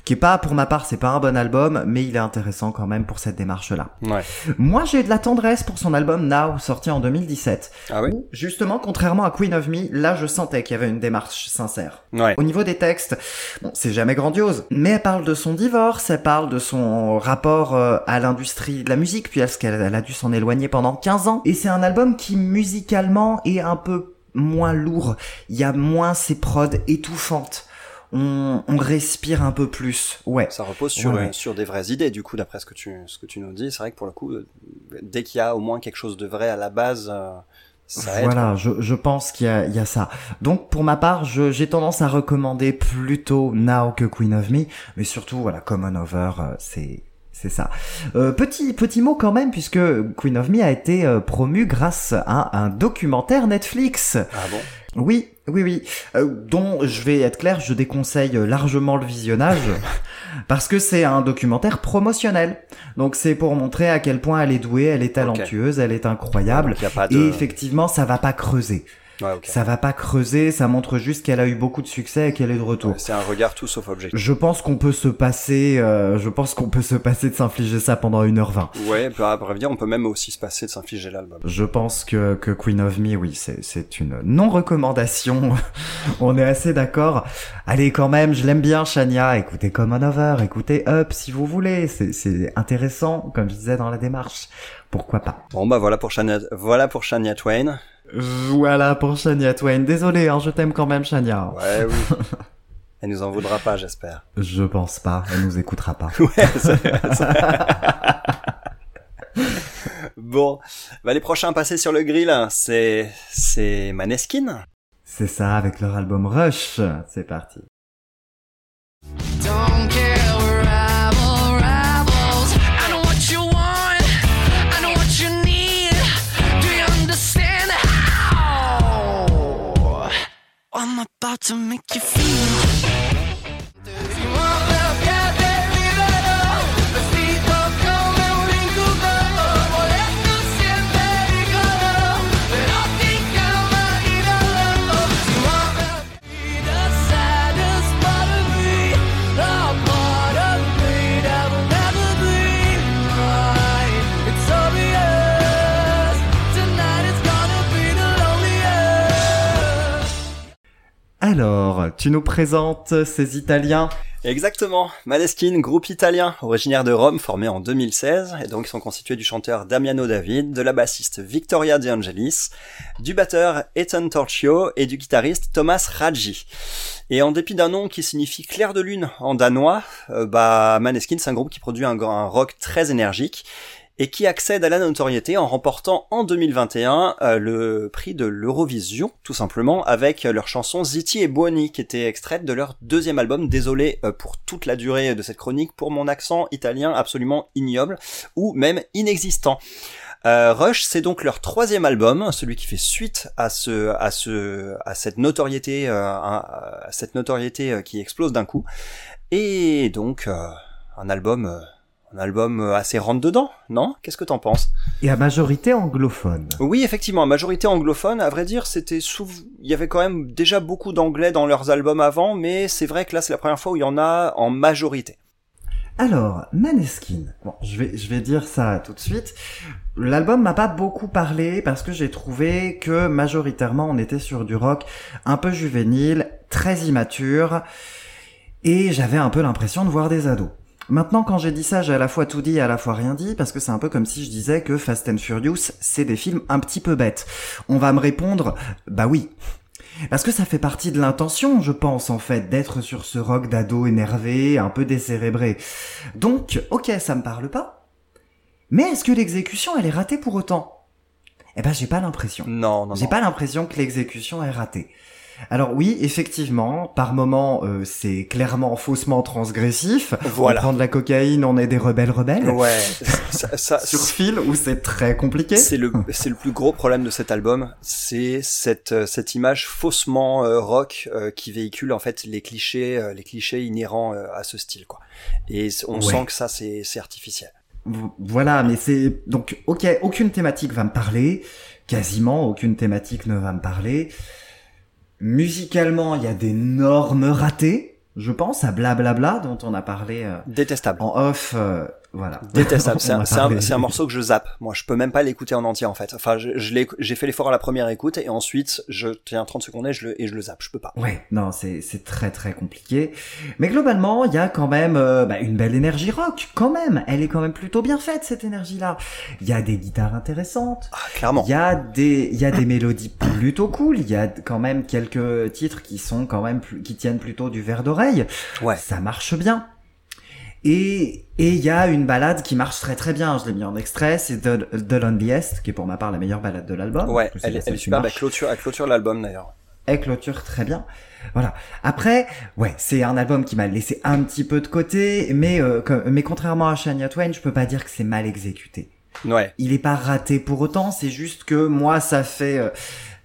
B: Qui est pas pour ma part c'est pas un bon album mais il est intéressant quand même pour cette démarche-là.
C: Ouais.
B: Moi j'ai de la tendresse pour son album Now sorti en 2017
C: Ah oui
B: où, justement contrairement à Queen of Me là je sentais qu'il y avait une démarche sincère.
C: Ouais.
B: Au niveau des textes, bon, c'est jamais grandiose, mais elle parle de son divorce, elle parle de son rapport euh, à l'industrie de la musique, puis est-ce qu'elle elle a dû s'en éloigner pendant 15 ans. Et c'est un album qui musicalement est un peu moins lourd, il y a moins ces prods étouffantes. On, on respire un peu plus, ouais.
C: Ça repose sur,
B: Ouais,
C: sur des vraies idées, du coup, d'après ce que tu, ce que tu nous dis. C'est vrai que pour le coup, dès qu'il y a au moins quelque chose de vrai à la base, euh, Ça aide.
B: Voilà, je, je pense qu'il y y a ça. Donc pour ma part, j'ai tendance à recommander plutôt Now que Queen of Me, mais surtout voilà, Common Over, euh, c'est c'est ça. Euh, petit petit mot quand même puisque Queen of Me a été euh, promu grâce à un documentaire Netflix.
C: Ah bon?
B: Oui, oui, oui. Euh, dont je vais être clair, je déconseille largement le visionnage parce que c'est un documentaire promotionnel. Donc c'est pour montrer à quel point elle est douée, elle est talentueuse, elle est incroyable.
C: Donc, de...
B: Et effectivement, ça va pas creuser.
C: Ouais, ok.
B: Ça va pas creuser, ça montre juste qu'elle a eu beaucoup de succès et qu'elle est de retour.
C: Ouais, C'est un regard tout sauf objectif.
B: Je pense qu'on peut se passer, euh, je pense qu'on peut se passer de s'infliger ça pendant 1h20.
C: Ouais, bah, dire, on peut même aussi se passer de s'infliger l'album.
B: Je pense que, que Queen of Me, oui, c'est, c'est une non-recommandation. On est assez d'accord. Allez, quand même, je l'aime bien, Shania. Écoutez Common Over, écoutez Up si vous voulez. C'est, c'est intéressant, comme je disais dans la démarche. Pourquoi pas?
C: Bon bah voilà pour Shania, voilà pour Shania Twain.
B: Voilà pour Shania Twain. Désolé, hein, je t'aime quand même, Shania.
C: Ouais, oui. Elle nous en voudra pas, j'espère.
B: Je pense pas, elle nous écoutera pas.
C: Ouais, c'est- bon, bah les prochains à passer sur le grill, c'est c'est Maneskin.
B: C'est ça, avec leur album Rush. C'est parti.
D: Don't care, I'm about to make you feel.
B: Alors, tu nous présentes ces Italiens.
C: Exactement, Maneskin, groupe italien, originaire de Rome, formé en 2016, et donc ils sont constitués du chanteur Damiano David, de la bassiste Victoria De Angelis, du batteur Ethan Torchio et du guitariste Thomas Raggi. Et en dépit d'un nom qui signifie clair de lune en danois, euh, bah Maneskin c'est un groupe qui produit un, un rock très énergique et qui accède à la notoriété en remportant en 2021 euh, le prix de l'Eurovision, tout simplement, avec leur chanson Ziti et Buoni, qui était extraite de leur deuxième album. Désolé euh, pour toute la durée de cette chronique, pour mon accent italien absolument ignoble, ou même inexistant. Euh, Rush, c'est donc leur troisième album, celui qui fait suite à ce, à ce, à cette notoriété, euh, à, cette notoriété euh, qui explose d'un coup, et donc euh, un album, euh, un album euh, assez rentre dedans, non? Qu'est-ce que t'en penses?
B: Et à majorité anglophone.
C: Oui, effectivement, majorité anglophone. À vrai dire, c'était souv... il y avait quand même déjà beaucoup d'anglais dans leurs albums avant, mais c'est vrai que là, c'est la première fois où il y en a en majorité.
B: Alors, Maneskin. Bon, je vais, je vais dire ça tout de suite. L'album m'a pas beaucoup parlé parce que j'ai trouvé que majoritairement on était sur du rock un peu juvénile, très immature, et j'avais un peu l'impression de voir des ados. Maintenant, quand j'ai dit ça, j'ai à la fois tout dit et à la fois rien dit, parce que c'est un peu comme si je disais que Fast and Furious, c'est des films un petit peu bêtes. On va me répondre, bah oui. Parce que ça fait partie de l'intention, je pense, en fait, d'être sur ce rock d'ado énervé, un peu décérébré. Donc, ok, ça me parle pas. Mais est-ce que l'exécution, elle est ratée pour autant? Eh ben, j'ai pas l'impression.
C: Non, non,
B: J'ai pas l'impression que l'exécution est ratée. Alors oui, effectivement, par moments, euh, c'est clairement faussement transgressif.
C: Voilà.
B: On prend de la cocaïne, on est des rebelles rebelles.
C: Ouais, ça, ça-
B: Sur fil, où c'est très compliqué.
C: c'est le c'est le plus gros problème de cet album, c'est cette euh, cette image faussement euh, rock euh, qui véhicule en fait les clichés euh, les clichés inhérents euh, à ce style quoi. Et on
B: Ouais.
C: sent que ça c'est c'est artificiel.
B: Voilà, mais c'est donc ok, aucune thématique va me parler, quasiment aucune thématique ne va me parler. Musicalement, il y a d'énormes ratés, je pense, à blablabla dont on a parlé euh,
C: Détestable.
B: en off. euh, voilà.
C: Détestable. C'est un, un-
B: parlé.
C: c'est un morceau que je zappe. Moi, je peux même pas l'écouter en entier, en fait. Enfin, je, je l'ai- j'ai fait l'effort à la première écoute et ensuite, je tiens 30 secondes et je le, et je le zappe. Je peux pas.
B: Ouais, non, c'est c'est très très compliqué. Mais globalement, il y a quand même euh, bah, une belle énergie rock, quand même. Elle est quand même plutôt bien faite cette énergie-là. Il y a des guitares intéressantes.
C: Ah, clairement.
B: Il y a des il y a des mélodies plutôt cool. Il y a quand même quelques titres qui sont quand même plus- qui tiennent plutôt du verre d'oreille.
C: Ouais.
B: Ça marche bien. Et et il y a une balade qui marche très très bien. Je l'ai mis en extrait. C'est The, The Loneliest, qui est pour ma part la meilleure balade de l'album.
C: Ouais, elle, est- superbe. Elle clôture, elle clôture l'album d'ailleurs.
B: Elle clôture très bien. Voilà. Après, ouais, c'est un album qui m'a laissé un petit peu de côté, mais euh, mais contrairement à Shania Twain, je peux pas dire que c'est mal exécuté.
C: Ouais.
B: Il est pas raté pour autant. C'est juste que moi, ça fait euh,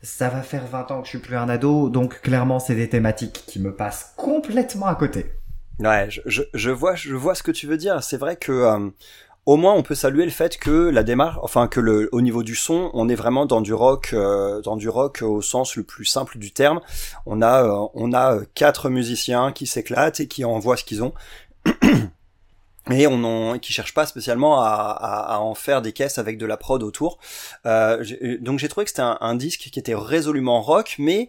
B: ça va faire 20 ans que je suis plus un ado, donc clairement, c'est des thématiques qui me passent complètement à côté.
C: Ouais, je, vois, je vois ce que tu veux dire. C'est vrai que euh, au moins on peut saluer le fait que la démarche, enfin que le, au niveau du son, on est vraiment dans du rock, euh, dans du rock au sens le plus simple du terme. On a, euh, on a euh, quatre musiciens qui s'éclatent et qui envoient ce qu'ils ont. Et on en, qui cherche pas spécialement à, en faire des caisses avec de la prod autour. Donc j'ai trouvé que c'était un disque qui était résolument rock, mais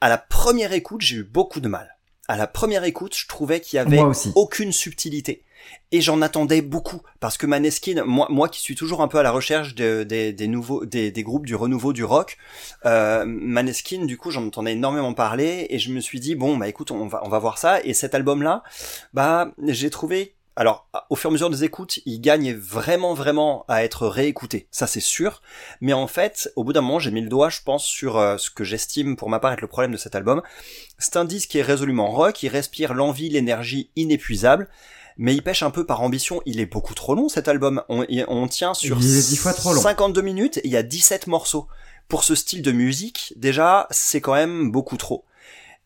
C: à la première écoute, j'ai eu beaucoup de mal. À la première écoute, je trouvais qu'il y avait
B: aussi.
C: aucune subtilité. Et j'en attendais beaucoup parce que Maneskin, moi, moi qui suis toujours un peu à la recherche de- des- des nouveaux, des, des groupes du renouveau du rock, euh, Maneskin, du coup, j'en entendais énormément parler et je me suis dit bon, bah écoute, on va, on va voir ça. Et cet album-là, bah, j'ai trouvé. Alors, au fur et à mesure des écoutes, il gagne vraiment, vraiment à être réécouté. Ça, c'est sûr. Mais en fait, au bout d'un moment, j'ai mis le doigt, je pense, sur euh, ce que j'estime pour ma part être le problème de cet album. C'est un disque qui est résolument rock, il respire l'envie, l'énergie inépuisable, mais il pêche un peu par ambition. Il est beaucoup trop long cet album. On, tient sur
B: Il est dix fois trop long.
C: 52 minutes et il y a 17 morceaux. Pour ce style de musique, déjà, c'est quand même beaucoup trop.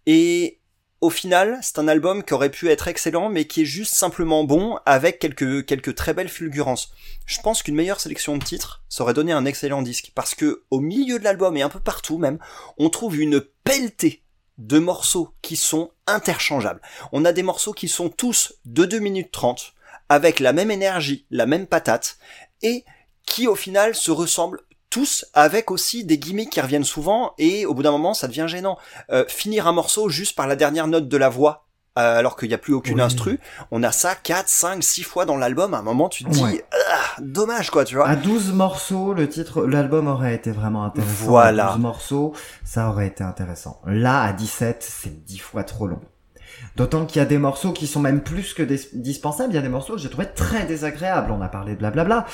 C: Et au final, c'est un album qui aurait pu être excellent, mais qui est juste simplement bon, avec quelques, quelques très belles fulgurances. Je pense qu'une meilleure sélection de titres, ça aurait donné un excellent disque, parce que au milieu de l'album et un peu partout même, on trouve une pelletée de morceaux qui sont interchangeables. On a des morceaux qui sont tous de 2 minutes 30, avec la même énergie, la même patate, et qui au final se ressemblent tous avec aussi des gimmicks qui reviennent souvent et au bout d'un moment ça devient gênant. Euh, finir un morceau juste par la dernière note de la voix euh, alors qu'il n'y a plus aucune
B: Oui.
C: instru, on a ça 4, 5, 6 fois dans l'album, à un moment tu te dis
B: Ouais.
C: ah, dommage quoi tu vois.
B: À 12 morceaux, le titre, l'album aurait été vraiment intéressant.
C: Voilà.
B: À 12 morceaux, ça aurait été intéressant. Là, à 17, c'est 10 fois trop long. D'autant qu'il y a des morceaux qui sont même plus que dis- dispensables. Il y a des morceaux que j'ai trouvé très désagréables. On a parlé de blablabla.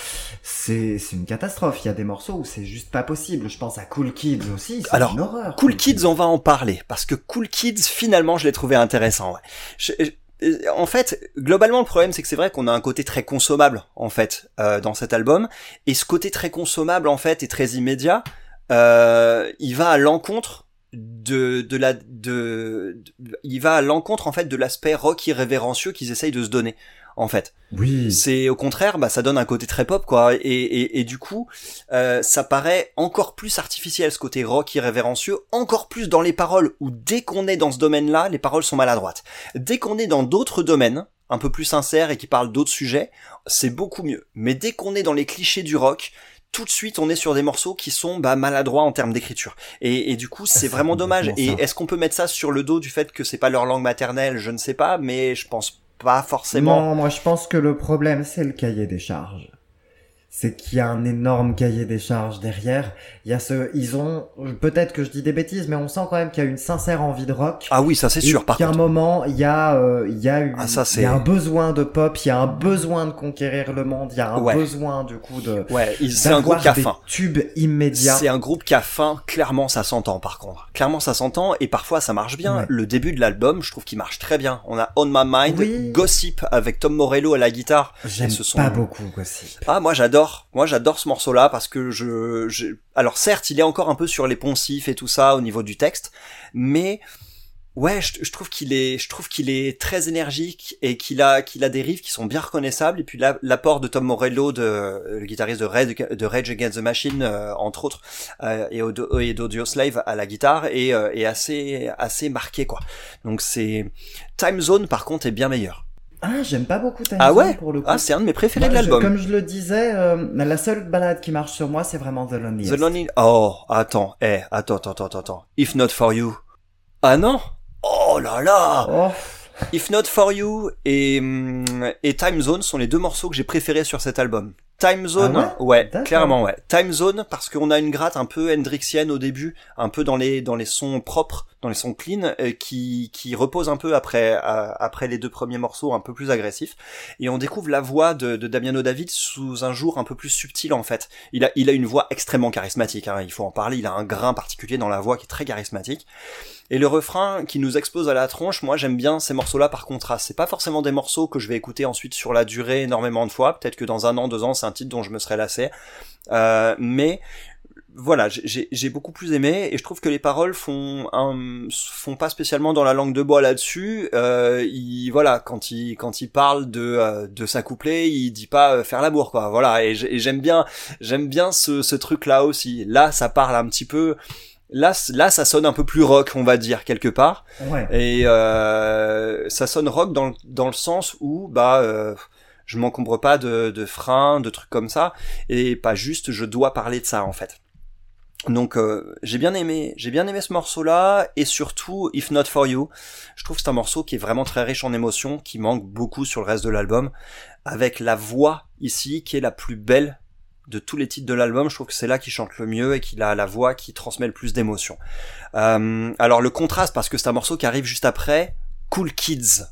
B: C'est, c'est une catastrophe. Il y a des morceaux où c'est juste pas possible. Je pense à Cool Kids aussi. C'est
C: Alors,
B: une horreur.
C: Cool Kids, on va en parler parce que Cool Kids, finalement, je l'ai trouvé intéressant. Ouais. Je- je- euh, en fait, globalement, le problème, c'est que c'est vrai qu'on a un côté très consommable, en fait, euh, dans cet album, et ce côté très consommable, en fait, et très immédiat, euh, il va à l'encontre de, de la, de, de- il va à l'encontre, en fait, de l'aspect rock irrévérencieux qu'ils essayent de se donner, en fait.
B: Oui.
C: C'est au contraire, bah ça donne un côté très pop quoi, et, et, et du coup, euh, ça paraît encore plus artificiel ce côté rock irrévérencieux, encore plus dans les paroles où dès qu'on est dans ce domaine-là, les paroles sont maladroites. Dès qu'on est dans d'autres domaines, un peu plus sincères et qui parlent d'autres sujets, c'est beaucoup mieux. Mais dès qu'on est dans les clichés du rock, tout de suite on est sur des morceaux qui sont bah, maladroits en termes d'écriture. Et, et du coup c'est vraiment dommage. Et est-ce qu'on peut mettre ça sur le dos du fait que c'est pas leur langue maternelle? Je ne sais pas, mais je pense pas forcément.
B: Non, moi je pense que le problème c'est le cahier des charges. C'est qu'il y a un énorme cahier des charges derrière. Il y a ce, ils ont, peut-être que je dis des bêtises, mais on sent quand même qu'il y a une sincère envie de rock.
C: Ah oui, ça c'est sûr. Par
B: qu'à un moment, il y a, euh, il y a une,
C: Ah, ça,
B: il y a un besoin de pop, il y a un besoin de conquérir le monde, il y a un
C: Ouais.
B: besoin du coup de.
C: Ouais, c'est un groupe qui a faim.
B: Tubes immédiats.
C: C'est un groupe qui a faim, clairement ça s'entend par contre. Clairement ça s'entend et parfois ça marche bien.
B: Ouais.
C: Le début de l'album, je trouve qu'il marche très bien. On a On My Mind,
B: Oui.
C: Gossip avec Tom Morello à la guitare.
B: J'aime
C: sont-
B: pas beaucoup Gossip.
C: Ah moi j'adore, moi j'adore ce morceau-là parce que je, alors certes il est encore un peu sur les poncifs et tout ça au niveau du texte, mais ouais je, trouve qu'il est, très énergique et qu'il a, qu'il a des riffs qui sont bien reconnaissables et puis la- l'apport de Tom Morello, de le guitariste de Rage, Against the Machine euh, entre autres euh, et Audio- et d'Audio Slave à la guitare est, euh, est assez, assez marqué quoi. Donc c'est Time Zone par contre est bien meilleur.
B: Ah, j'aime pas beaucoup Time
C: Ah
B: Zone
C: ouais
B: pour le coup.
C: Ah c'est un de mes préférés
B: Moi,
C: de l'album.
B: Comme je le disais, euh, la seule balade qui marche sur moi, c'est vraiment The Loneliest.
C: The Lonely... Oh, attends, eh, attends, attends, attends, attends. If Not For You. Ah non? Oh là là
B: Oh,
C: If Not For You et, hum, et Time Zone sont les deux morceaux que j'ai préférés sur cet album. Time Zone,
B: Ah ouais
C: ouais, clairement ouais. Time Zone parce qu'on a une gratte un peu Hendrixienne au début, un peu dans les dans les sons propres, dans les sons clean, euh, qui qui repose un peu après euh, après les deux premiers morceaux un peu plus agressifs, et on découvre la voix de, de Damiano David sous un jour un peu plus subtil en fait. Il a il a une voix extrêmement charismatique, hein, il faut en parler. Il a un grain particulier dans la voix qui est très charismatique. Et le refrain qui nous explose à la tronche, moi j'aime bien ces morceaux-là par contraste. C'est pas forcément des morceaux que je vais écouter ensuite sur la durée énormément de fois. Peut-être que dans un an, deux ans, c'est un titre dont je me serais lassé. Euh, mais voilà, j'ai beaucoup plus aimé et je trouve que les paroles font un, font pas spécialement dans la langue de bois là-dessus. Euh, il voilà, quand il quand il parle de euh, de s'accoupler, il dit pas euh, faire l'amour quoi. Voilà, et j'aime bien j'aime bien ce ce truc là aussi. Là, ça parle un petit peu. Là, là, ça sonne un peu plus rock, on va dire quelque part.
B: Ouais.
C: Et euh, ça sonne rock dans, le- dans le sens où bah euh, je m'encombre pas de, de freins, de trucs comme ça, et pas juste je dois parler de ça en fait. Donc euh, j'ai bien aimé, j'ai bien aimé ce morceau-là et surtout If Not For You. Je trouve que c'est un morceau qui est vraiment très riche en émotions, qui manque beaucoup sur le reste de l'album, avec la voix ici qui est la plus belle de tous les titres de l'album. Je trouve que c'est là qu'il chante le mieux et qu'il a la voix qui transmet le plus d'émotions. Euh, alors le contraste parce que c'est un morceau qui arrive juste après, Cool Kids.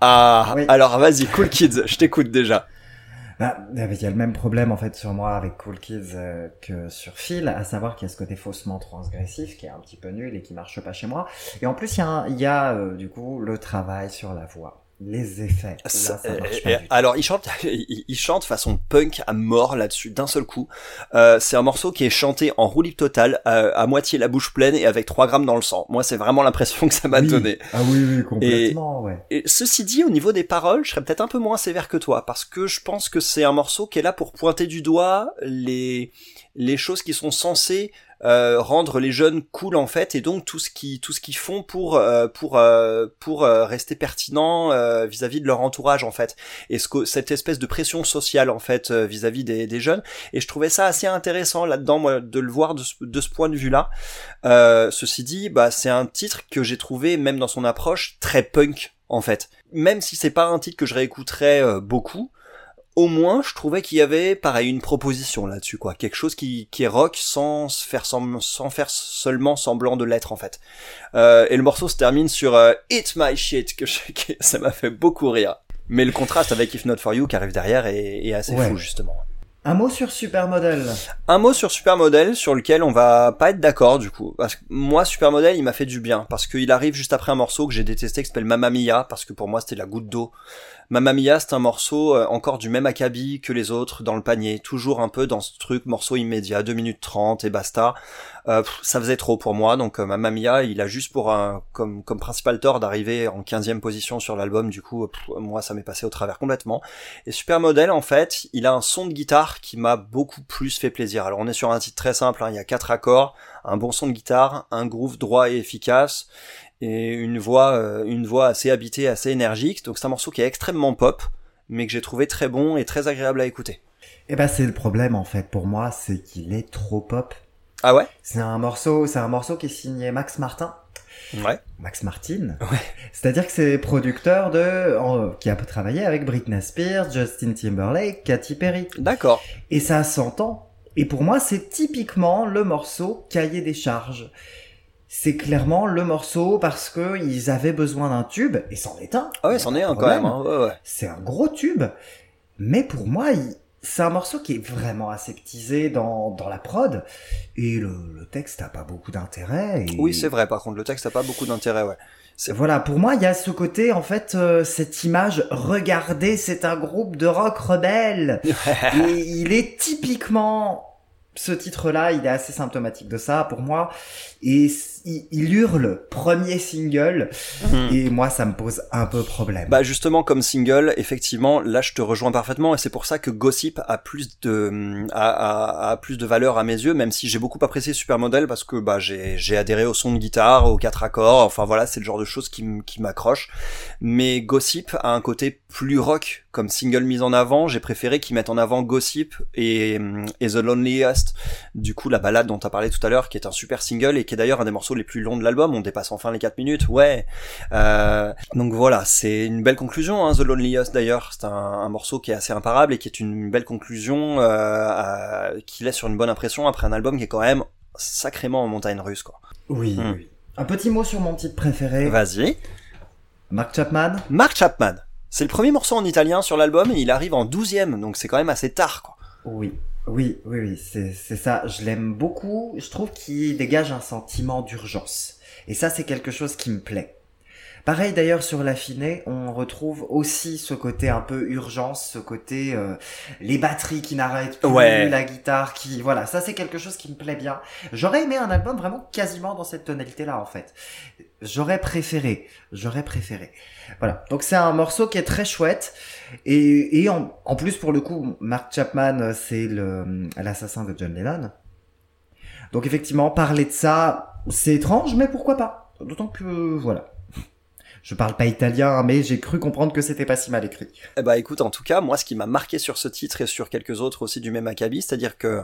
C: Ah,
B: Oui.
C: alors vas-y, Cool Kids, je t'écoute déjà.
B: Bah, il y a le même problème en fait sur moi avec Cool Kids euh, que sur Phil, à savoir qu'il y a ce côté faussement transgressif qui est un petit peu nul et qui marche pas chez moi. Et en plus, il y a, un- il y a euh, du coup le travail sur la voix, les effets. Là, ça
C: Euh, euh, alors il chante, il, il chante façon punk à mort là-dessus d'un seul coup. Euh, c'est un morceau qui est chanté en totale, euh, à moitié la bouche pleine et avec 3 grammes dans le sang. Moi c'est vraiment l'impression que ça m'a
B: Oui.
C: donné.
B: Ah oui, oui, complètement, ouais.
C: Et ceci dit, au niveau des paroles, je serais peut-être un peu moins sévère que toi, parce que je pense que c'est un morceau qui est là pour pointer du doigt les les choses qui sont censées euh, rendre les jeunes cool en fait, et donc tout ce qui tout ce qu'ils font pour euh, pour euh, pour euh, rester pertinent euh, vis-à-vis de leur entourage en fait, et ce que cette espèce de pression sociale en fait euh, vis-à-vis des, des jeunes. Et je trouvais ça assez intéressant là-dedans, moi, de le voir de ce, de ce point de vue-là. Euh, ceci dit, bah c'est un titre que j'ai trouvé même dans son approche très punk en fait. Même si c'est pas un titre que je réécouterais beaucoup, au moins je trouvais qu'il y avait pareil une proposition là-dessus quoi, quelque chose qui, qui est rock sans faire sem- sans faire seulement semblant de l'être en fait. Euh, et le morceau se termine sur euh, It's My Shit que je- que ça m'a fait beaucoup rire. Mais le contraste avec If Not For You qui arrive derrière est, est assez
B: Ouais.
C: fou justement.
B: Un mot sur Supermodel.
C: Un mot sur Supermodel sur lequel on va pas être d'accord du coup. Parce que moi Supermodel il m'a fait du bien parce qu'il arrive juste après un morceau que j'ai détesté qui s'appelle Mamma Mia parce que pour moi c'était la goutte d'eau. Mamma Mia c'est un morceau euh, encore du même acabit que les autres dans le panier, toujours un peu dans ce truc morceau immédiat, 2 minutes 30 et basta. Euh, ça faisait trop pour moi donc euh, Mamma Mia il a juste pour un comme comme principal tort d'arriver en 15e position sur l'album du coup moi ça m'est passé au travers complètement. Et Supermodel, en fait, il a un son de guitare qui m'a beaucoup plus fait plaisir. Alors on est sur un titre très simple, hein, il y a quatre accords, un bon son de guitare, un groove droit et efficace, et une voix, euh, une voix assez habitée, assez énergique. Donc c'est un morceau qui est extrêmement pop, mais que j'ai trouvé très bon et très agréable à écouter.
B: Et ben c'est le problème en fait pour moi, c'est qu'il est trop pop.
C: Ah ouais?
B: C'est un morceau, c'est un morceau qui est signé Max Martin.
C: Ouais.
B: Max Martin.
C: Ouais.
B: C'est-à-dire que c'est producteur de, en- qui a travaillé avec Britney Spears, Justin Timberlake, Katy Perry.
C: D'accord.
B: Et ça s'entend. Et pour moi, c'est typiquement le morceau cahier des charges. C'est clairement le morceau parce que ils avaient besoin d'un tube, et c'en est un.
C: Ah ouais,
B: a
C: c'en est un quand même. Hein. Ouais, ouais.
B: C'est un gros tube. Mais pour moi, il- c'est un morceau qui est vraiment aseptisé dans, dans la prod. Et le, le texte n'a pas beaucoup d'intérêt. et-
C: Oui, c'est vrai. Par contre, le texte a pas beaucoup d'intérêt. Ouais. C'est-
B: Voilà, pour moi, il y a ce côté, en fait, euh, cette image, regardez, c'est un groupe de rock rebelle. Et il est typiquement, ce titre-là, il est assez symptomatique de ça, pour moi. Et il, il hurle, premier single.
C: Hmm.
B: Et moi, ça me pose un peu problème.
C: Bah justement comme single, effectivement, là je te rejoins parfaitement et c'est pour ça que Gossip a plus de a, a- a plus de valeur à mes yeux, même si j'ai beaucoup apprécié Supermodel parce que bah j'ai j'ai adhéré au son de guitare, aux quatre accords, enfin voilà c'est le genre de choses qui m'accroche. Mais Gossip a un côté plus rock comme single mis en avant, j'ai préféré qu'ils mettent en avant Gossip et, et The Loneliest. Du coup, la balade dont tu as parlé tout à l'heure, qui est un super single et qui est d'ailleurs un des morceaux les plus longs de l'album. On dépasse enfin les 4 minutes, ouais. Euh, donc voilà, c'est une belle conclusion. Hein, The Loneliest d'ailleurs, c'est un, un, morceau qui est assez imparable et qui est une belle conclusion euh, qui laisse sur une bonne impression après un album qui est quand même sacrément en montagne russe, quoi.
B: Oui,
C: Hmm.
B: oui. Un petit mot sur mon titre préféré,
C: Vas-y.
B: Mark Chapman.
C: Mark Chapman. C'est le premier morceau en italien sur l'album et il arrive en douzième, donc c'est quand même assez tard, quoi.
B: Oui, oui, oui, oui, c'est ça. Je l'aime beaucoup. Je trouve qu'il dégage un sentiment d'urgence. Et ça, c'est quelque chose qui me plaît. Pareil d'ailleurs sur l'affiné, on retrouve aussi ce côté un peu urgence, ce côté euh, les batteries qui n'arrêtent plus,
C: Ouais.
B: la guitare qui, voilà, ça c'est quelque chose qui me plaît bien. J'aurais aimé un album vraiment quasiment dans cette tonalité-là en fait. J'aurais préféré, j'aurais préféré. Voilà, donc c'est un morceau qui est très chouette et, et en, en plus pour le coup, Mark Chapman euh, c'est le l'assassin de John Lennon. Donc effectivement, parler de ça, c'est étrange, mais pourquoi pas D'autant que voilà. Je parle pas italien, mais j'ai cru comprendre que c'était pas si mal écrit.
C: Eh bah écoute, en tout cas, moi ce qui m'a marqué sur ce titre et sur quelques autres aussi du même acabit, c'est-à-dire que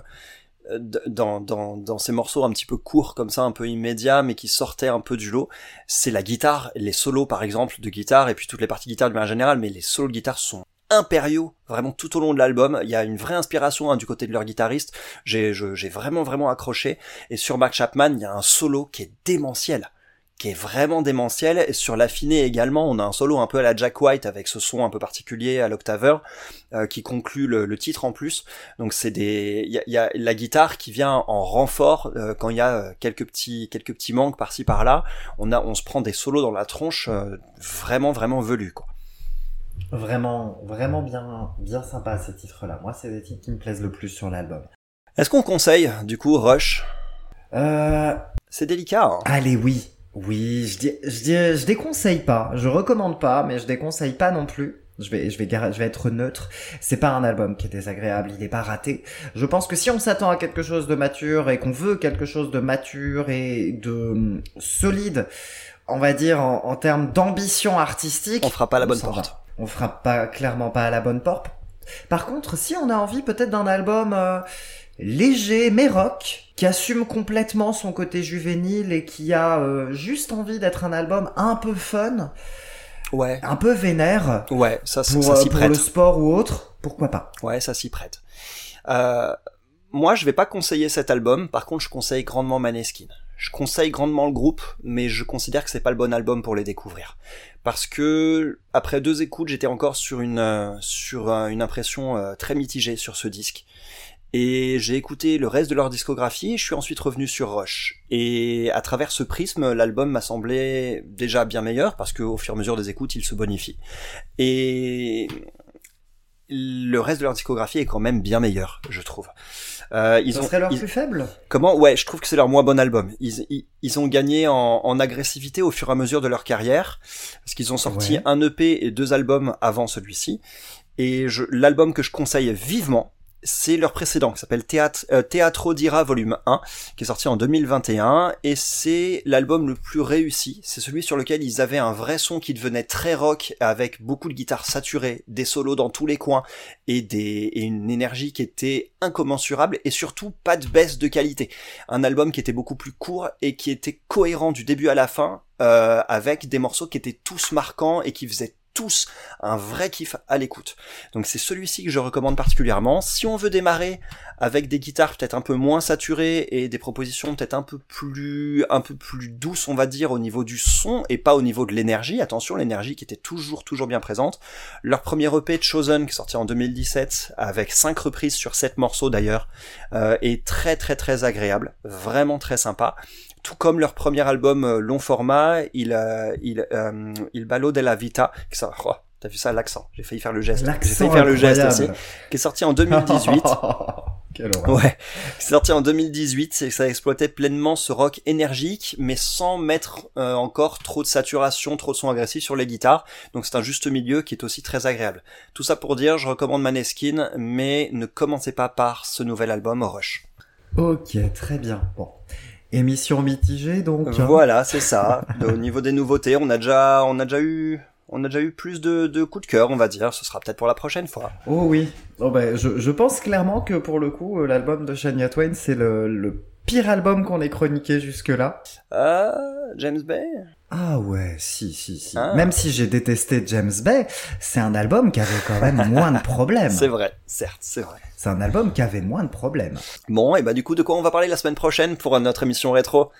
C: euh, dans, dans, dans ces morceaux un petit peu courts comme ça, un peu immédiats, mais qui sortaient un peu du lot, c'est la guitare, les solos par exemple de guitare, et puis toutes les parties guitare de manière générale, mais les solos de guitare sont impériaux vraiment tout au long de l'album. Il y a une vraie inspiration hein, du côté de leur guitariste. J'ai vraiment vraiment accroché. Et sur Mark Chapman il y a un solo qui est démentiel qui est vraiment démentiel. Et sur l'affiné également, on a un solo un peu à la Jack White avec ce son un peu particulier à l'octaveur euh, qui conclut le, le titre en plus. Donc c'est des, il y a, il y a la guitare qui vient en renfort euh, quand il y a euh, quelques petits quelques petits manques par-ci par-là. On a, on se prend des solos dans la tronche euh, vraiment vraiment velus quoi.
B: Vraiment, vraiment bien, bien sympa ces titres-là. Moi, c'est des titres qui me plaisent le plus sur l'album.
C: Est-ce qu'on conseille du coup Rush?
B: Euh,
C: C'est délicat. Hein
B: allez, oui. Oui, je dis, je dis, je déconseille pas. Je recommande pas, mais je déconseille pas non plus. Je vais, je vais, je vais être neutre. C'est pas un album qui est désagréable. Il est pas raté. Je pense que si on s'attend à quelque chose de mature et qu'on veut quelque chose de mature et de hum, solide, on va dire en, en termes d'ambition artistique,
C: On fera pas la bonne
B: va.
C: porte.
B: On fera pas clairement pas à la bonne porte. Par contre, si on a envie peut-être d'un album euh, léger mais rock, qui assume complètement son côté juvénile et qui a euh, juste envie d'être un album un peu fun,
C: Ouais.
B: un peu vénère
C: Ouais, ça, ça,
B: pour,
C: ça
B: euh,
C: s'y
B: pour
C: prête.
B: le sport ou autre, pourquoi pas
C: Ouais, ça s'y prête. Euh, moi, je vais pas conseiller cet album. Par contre, je conseille grandement Maneskin. Je conseille grandement le groupe, mais je considère que c'est pas le bon album pour les découvrir. Parce que après deux écoutes, j'étais encore sur une euh, sur euh, une impression euh, très mitigée sur ce disque. Et j'ai écouté le reste de leur discographie je suis ensuite revenu sur Rush. Et à travers ce prisme, l'album m'a semblé déjà bien meilleur parce qu'au fur et à mesure des écoutes, il se bonifie. Et le reste de leur discographie est quand même bien meilleur, je trouve. Euh, ils
B: Ce
C: ont,
B: serait leur
C: ils-
B: plus faible?
C: Comment? Ouais, je trouve que c'est leur moins bon album. Ils, ils, ils ont gagné en, en agressivité au fur et à mesure de leur carrière, parce qu'ils ont sorti
B: Ouais.
C: un EP et deux albums avant celui-ci. Et l'album que je conseille vivement, c'est leur précédent, qui s'appelle Théâtre, euh, Teatro d'Ira Volume 1, qui est sorti en 2021, et c'est l'album le plus réussi. C'est celui sur lequel ils avaient un vrai son qui devenait très rock, avec beaucoup de guitares saturées, des solos dans tous les coins, et, une énergie qui était incommensurable, et surtout pas de baisse de qualité. Un album qui était beaucoup plus court et qui était cohérent du début à la fin, euh, avec des morceaux qui étaient tous marquants et qui faisaient tous un vrai kiff à l'écoute. Donc c'est celui-ci que je recommande particulièrement. Si on veut démarrer avec des guitares peut-être un peu moins saturées et des propositions peut-être un peu plus un peu plus douces, on va dire au niveau du son et pas au niveau de l'énergie. Attention, l'énergie qui était toujours toujours bien présente. Leur premier EP Chosen qui est sorti en 2017 avec cinq reprises sur sept morceaux d'ailleurs euh, est très très très agréable, vraiment très sympa. Tout comme leur premier album euh, long format, il euh, il euh, il Ballo della Vita, qui ça, oh, t'as vu ça l'accent, j'ai failli faire le geste, j'ai failli faire le geste aussi, qui est sorti en 2018.
B: Quelle horreur.
C: Ouais, c'est sorti en 2018, c'est que ça exploitait pleinement ce rock énergique, mais sans mettre euh, encore trop de saturation, trop de son agressif sur les guitares. Donc c'est un juste milieu qui est aussi très agréable. Tout ça pour dire, je recommande Maneskin, mais ne commencez pas par ce nouvel album Rush.
B: Ok, très bien. Bon. Émission mitigée donc. hein.
C: Voilà, c'est ça. Au niveau des nouveautés, on a déjà, on a déjà eu on a déjà eu plus de, de coups de cœur, on va dire. Ce sera peut-être pour la prochaine fois.
D: Oh oui. Oh ben, je, je pense clairement que pour le coup, euh, l'album de Shania Twain, c'est le, le pire album qu'on ait chroniqué jusque-là.
C: Euh, James Bay
D: Ah ouais, si, si, si.
C: Ah.
D: Même si j'ai détesté James Bay, c'est un album qui avait quand même moins de problèmes.
C: C'est vrai, certes, c'est vrai.
D: C'est un album qui avait moins de problèmes.
C: Bon, et bah du coup, de quoi on va parler la semaine prochaine pour notre émission rétro?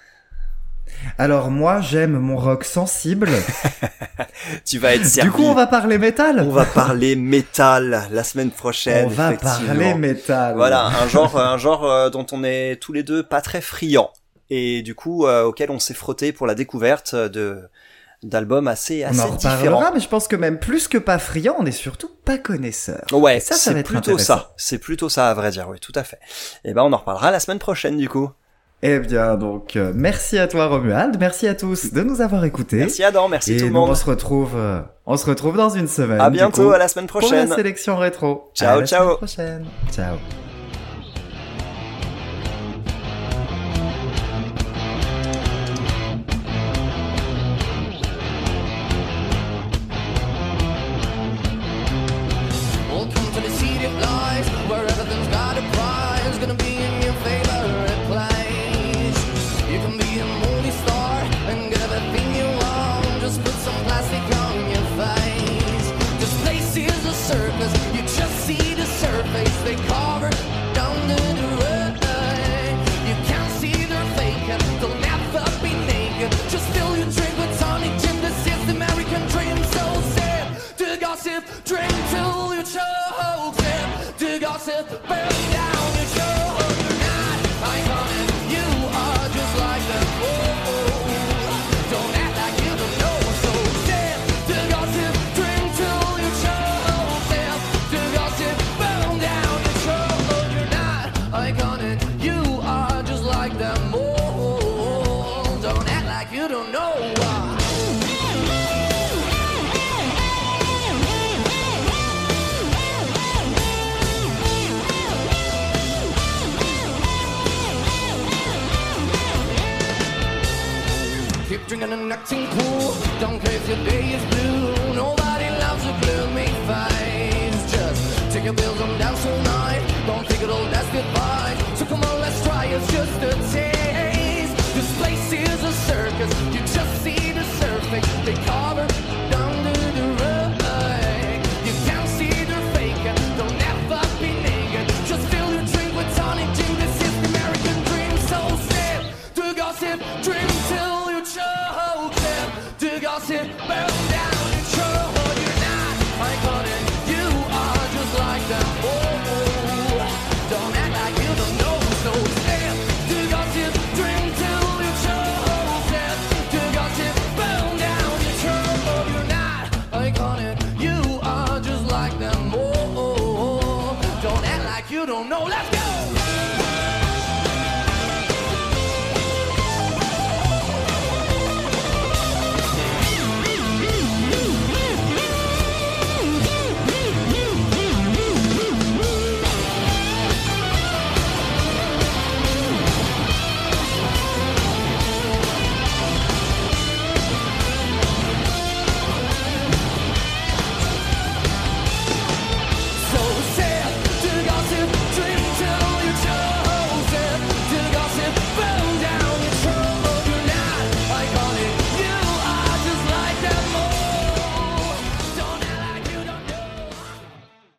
D: Alors moi, j'aime mon rock sensible.
C: Tu vas être servi.
D: du coup, on va parler métal.
C: On va parler métal la semaine prochaine.
D: On va parler métal.
C: Voilà, un genre, un genre euh, dont on est tous les deux pas très friands et du coup euh, auquel on s'est frotté pour la découverte de d'albums assez
D: On
C: assez
D: en reparlera,
C: différents.
D: mais je pense que même plus que pas friand, on est surtout pas connaisseur.
C: Ouais,
D: ça, ça
C: c'est plutôt ça. C'est plutôt ça à vrai dire, oui, tout à fait. Et ben on en reparlera la semaine prochaine du coup.
D: Eh bien, donc, euh, merci à toi Romuald, merci à tous de nous avoir écoutés.
C: Merci Adam, merci
D: Et
C: tout le
D: nous, on
C: monde.
D: se retrouve, euh, on se retrouve dans une semaine.
C: À bientôt,
D: coup,
C: à la semaine
D: pour
C: prochaine.
D: la sélection rétro.
C: Ciao,
D: À la
C: ciao.
D: semaine prochaine. Ciao.
E: Keep drinking and acting cool. Don't care if your day is blue. Nobody loves a blue face. Just take your bills and dance all night. Don't take it all, that's goodbye. So come on, let's try. It's just a taste. This place is a circus. You just see the surface. They cover.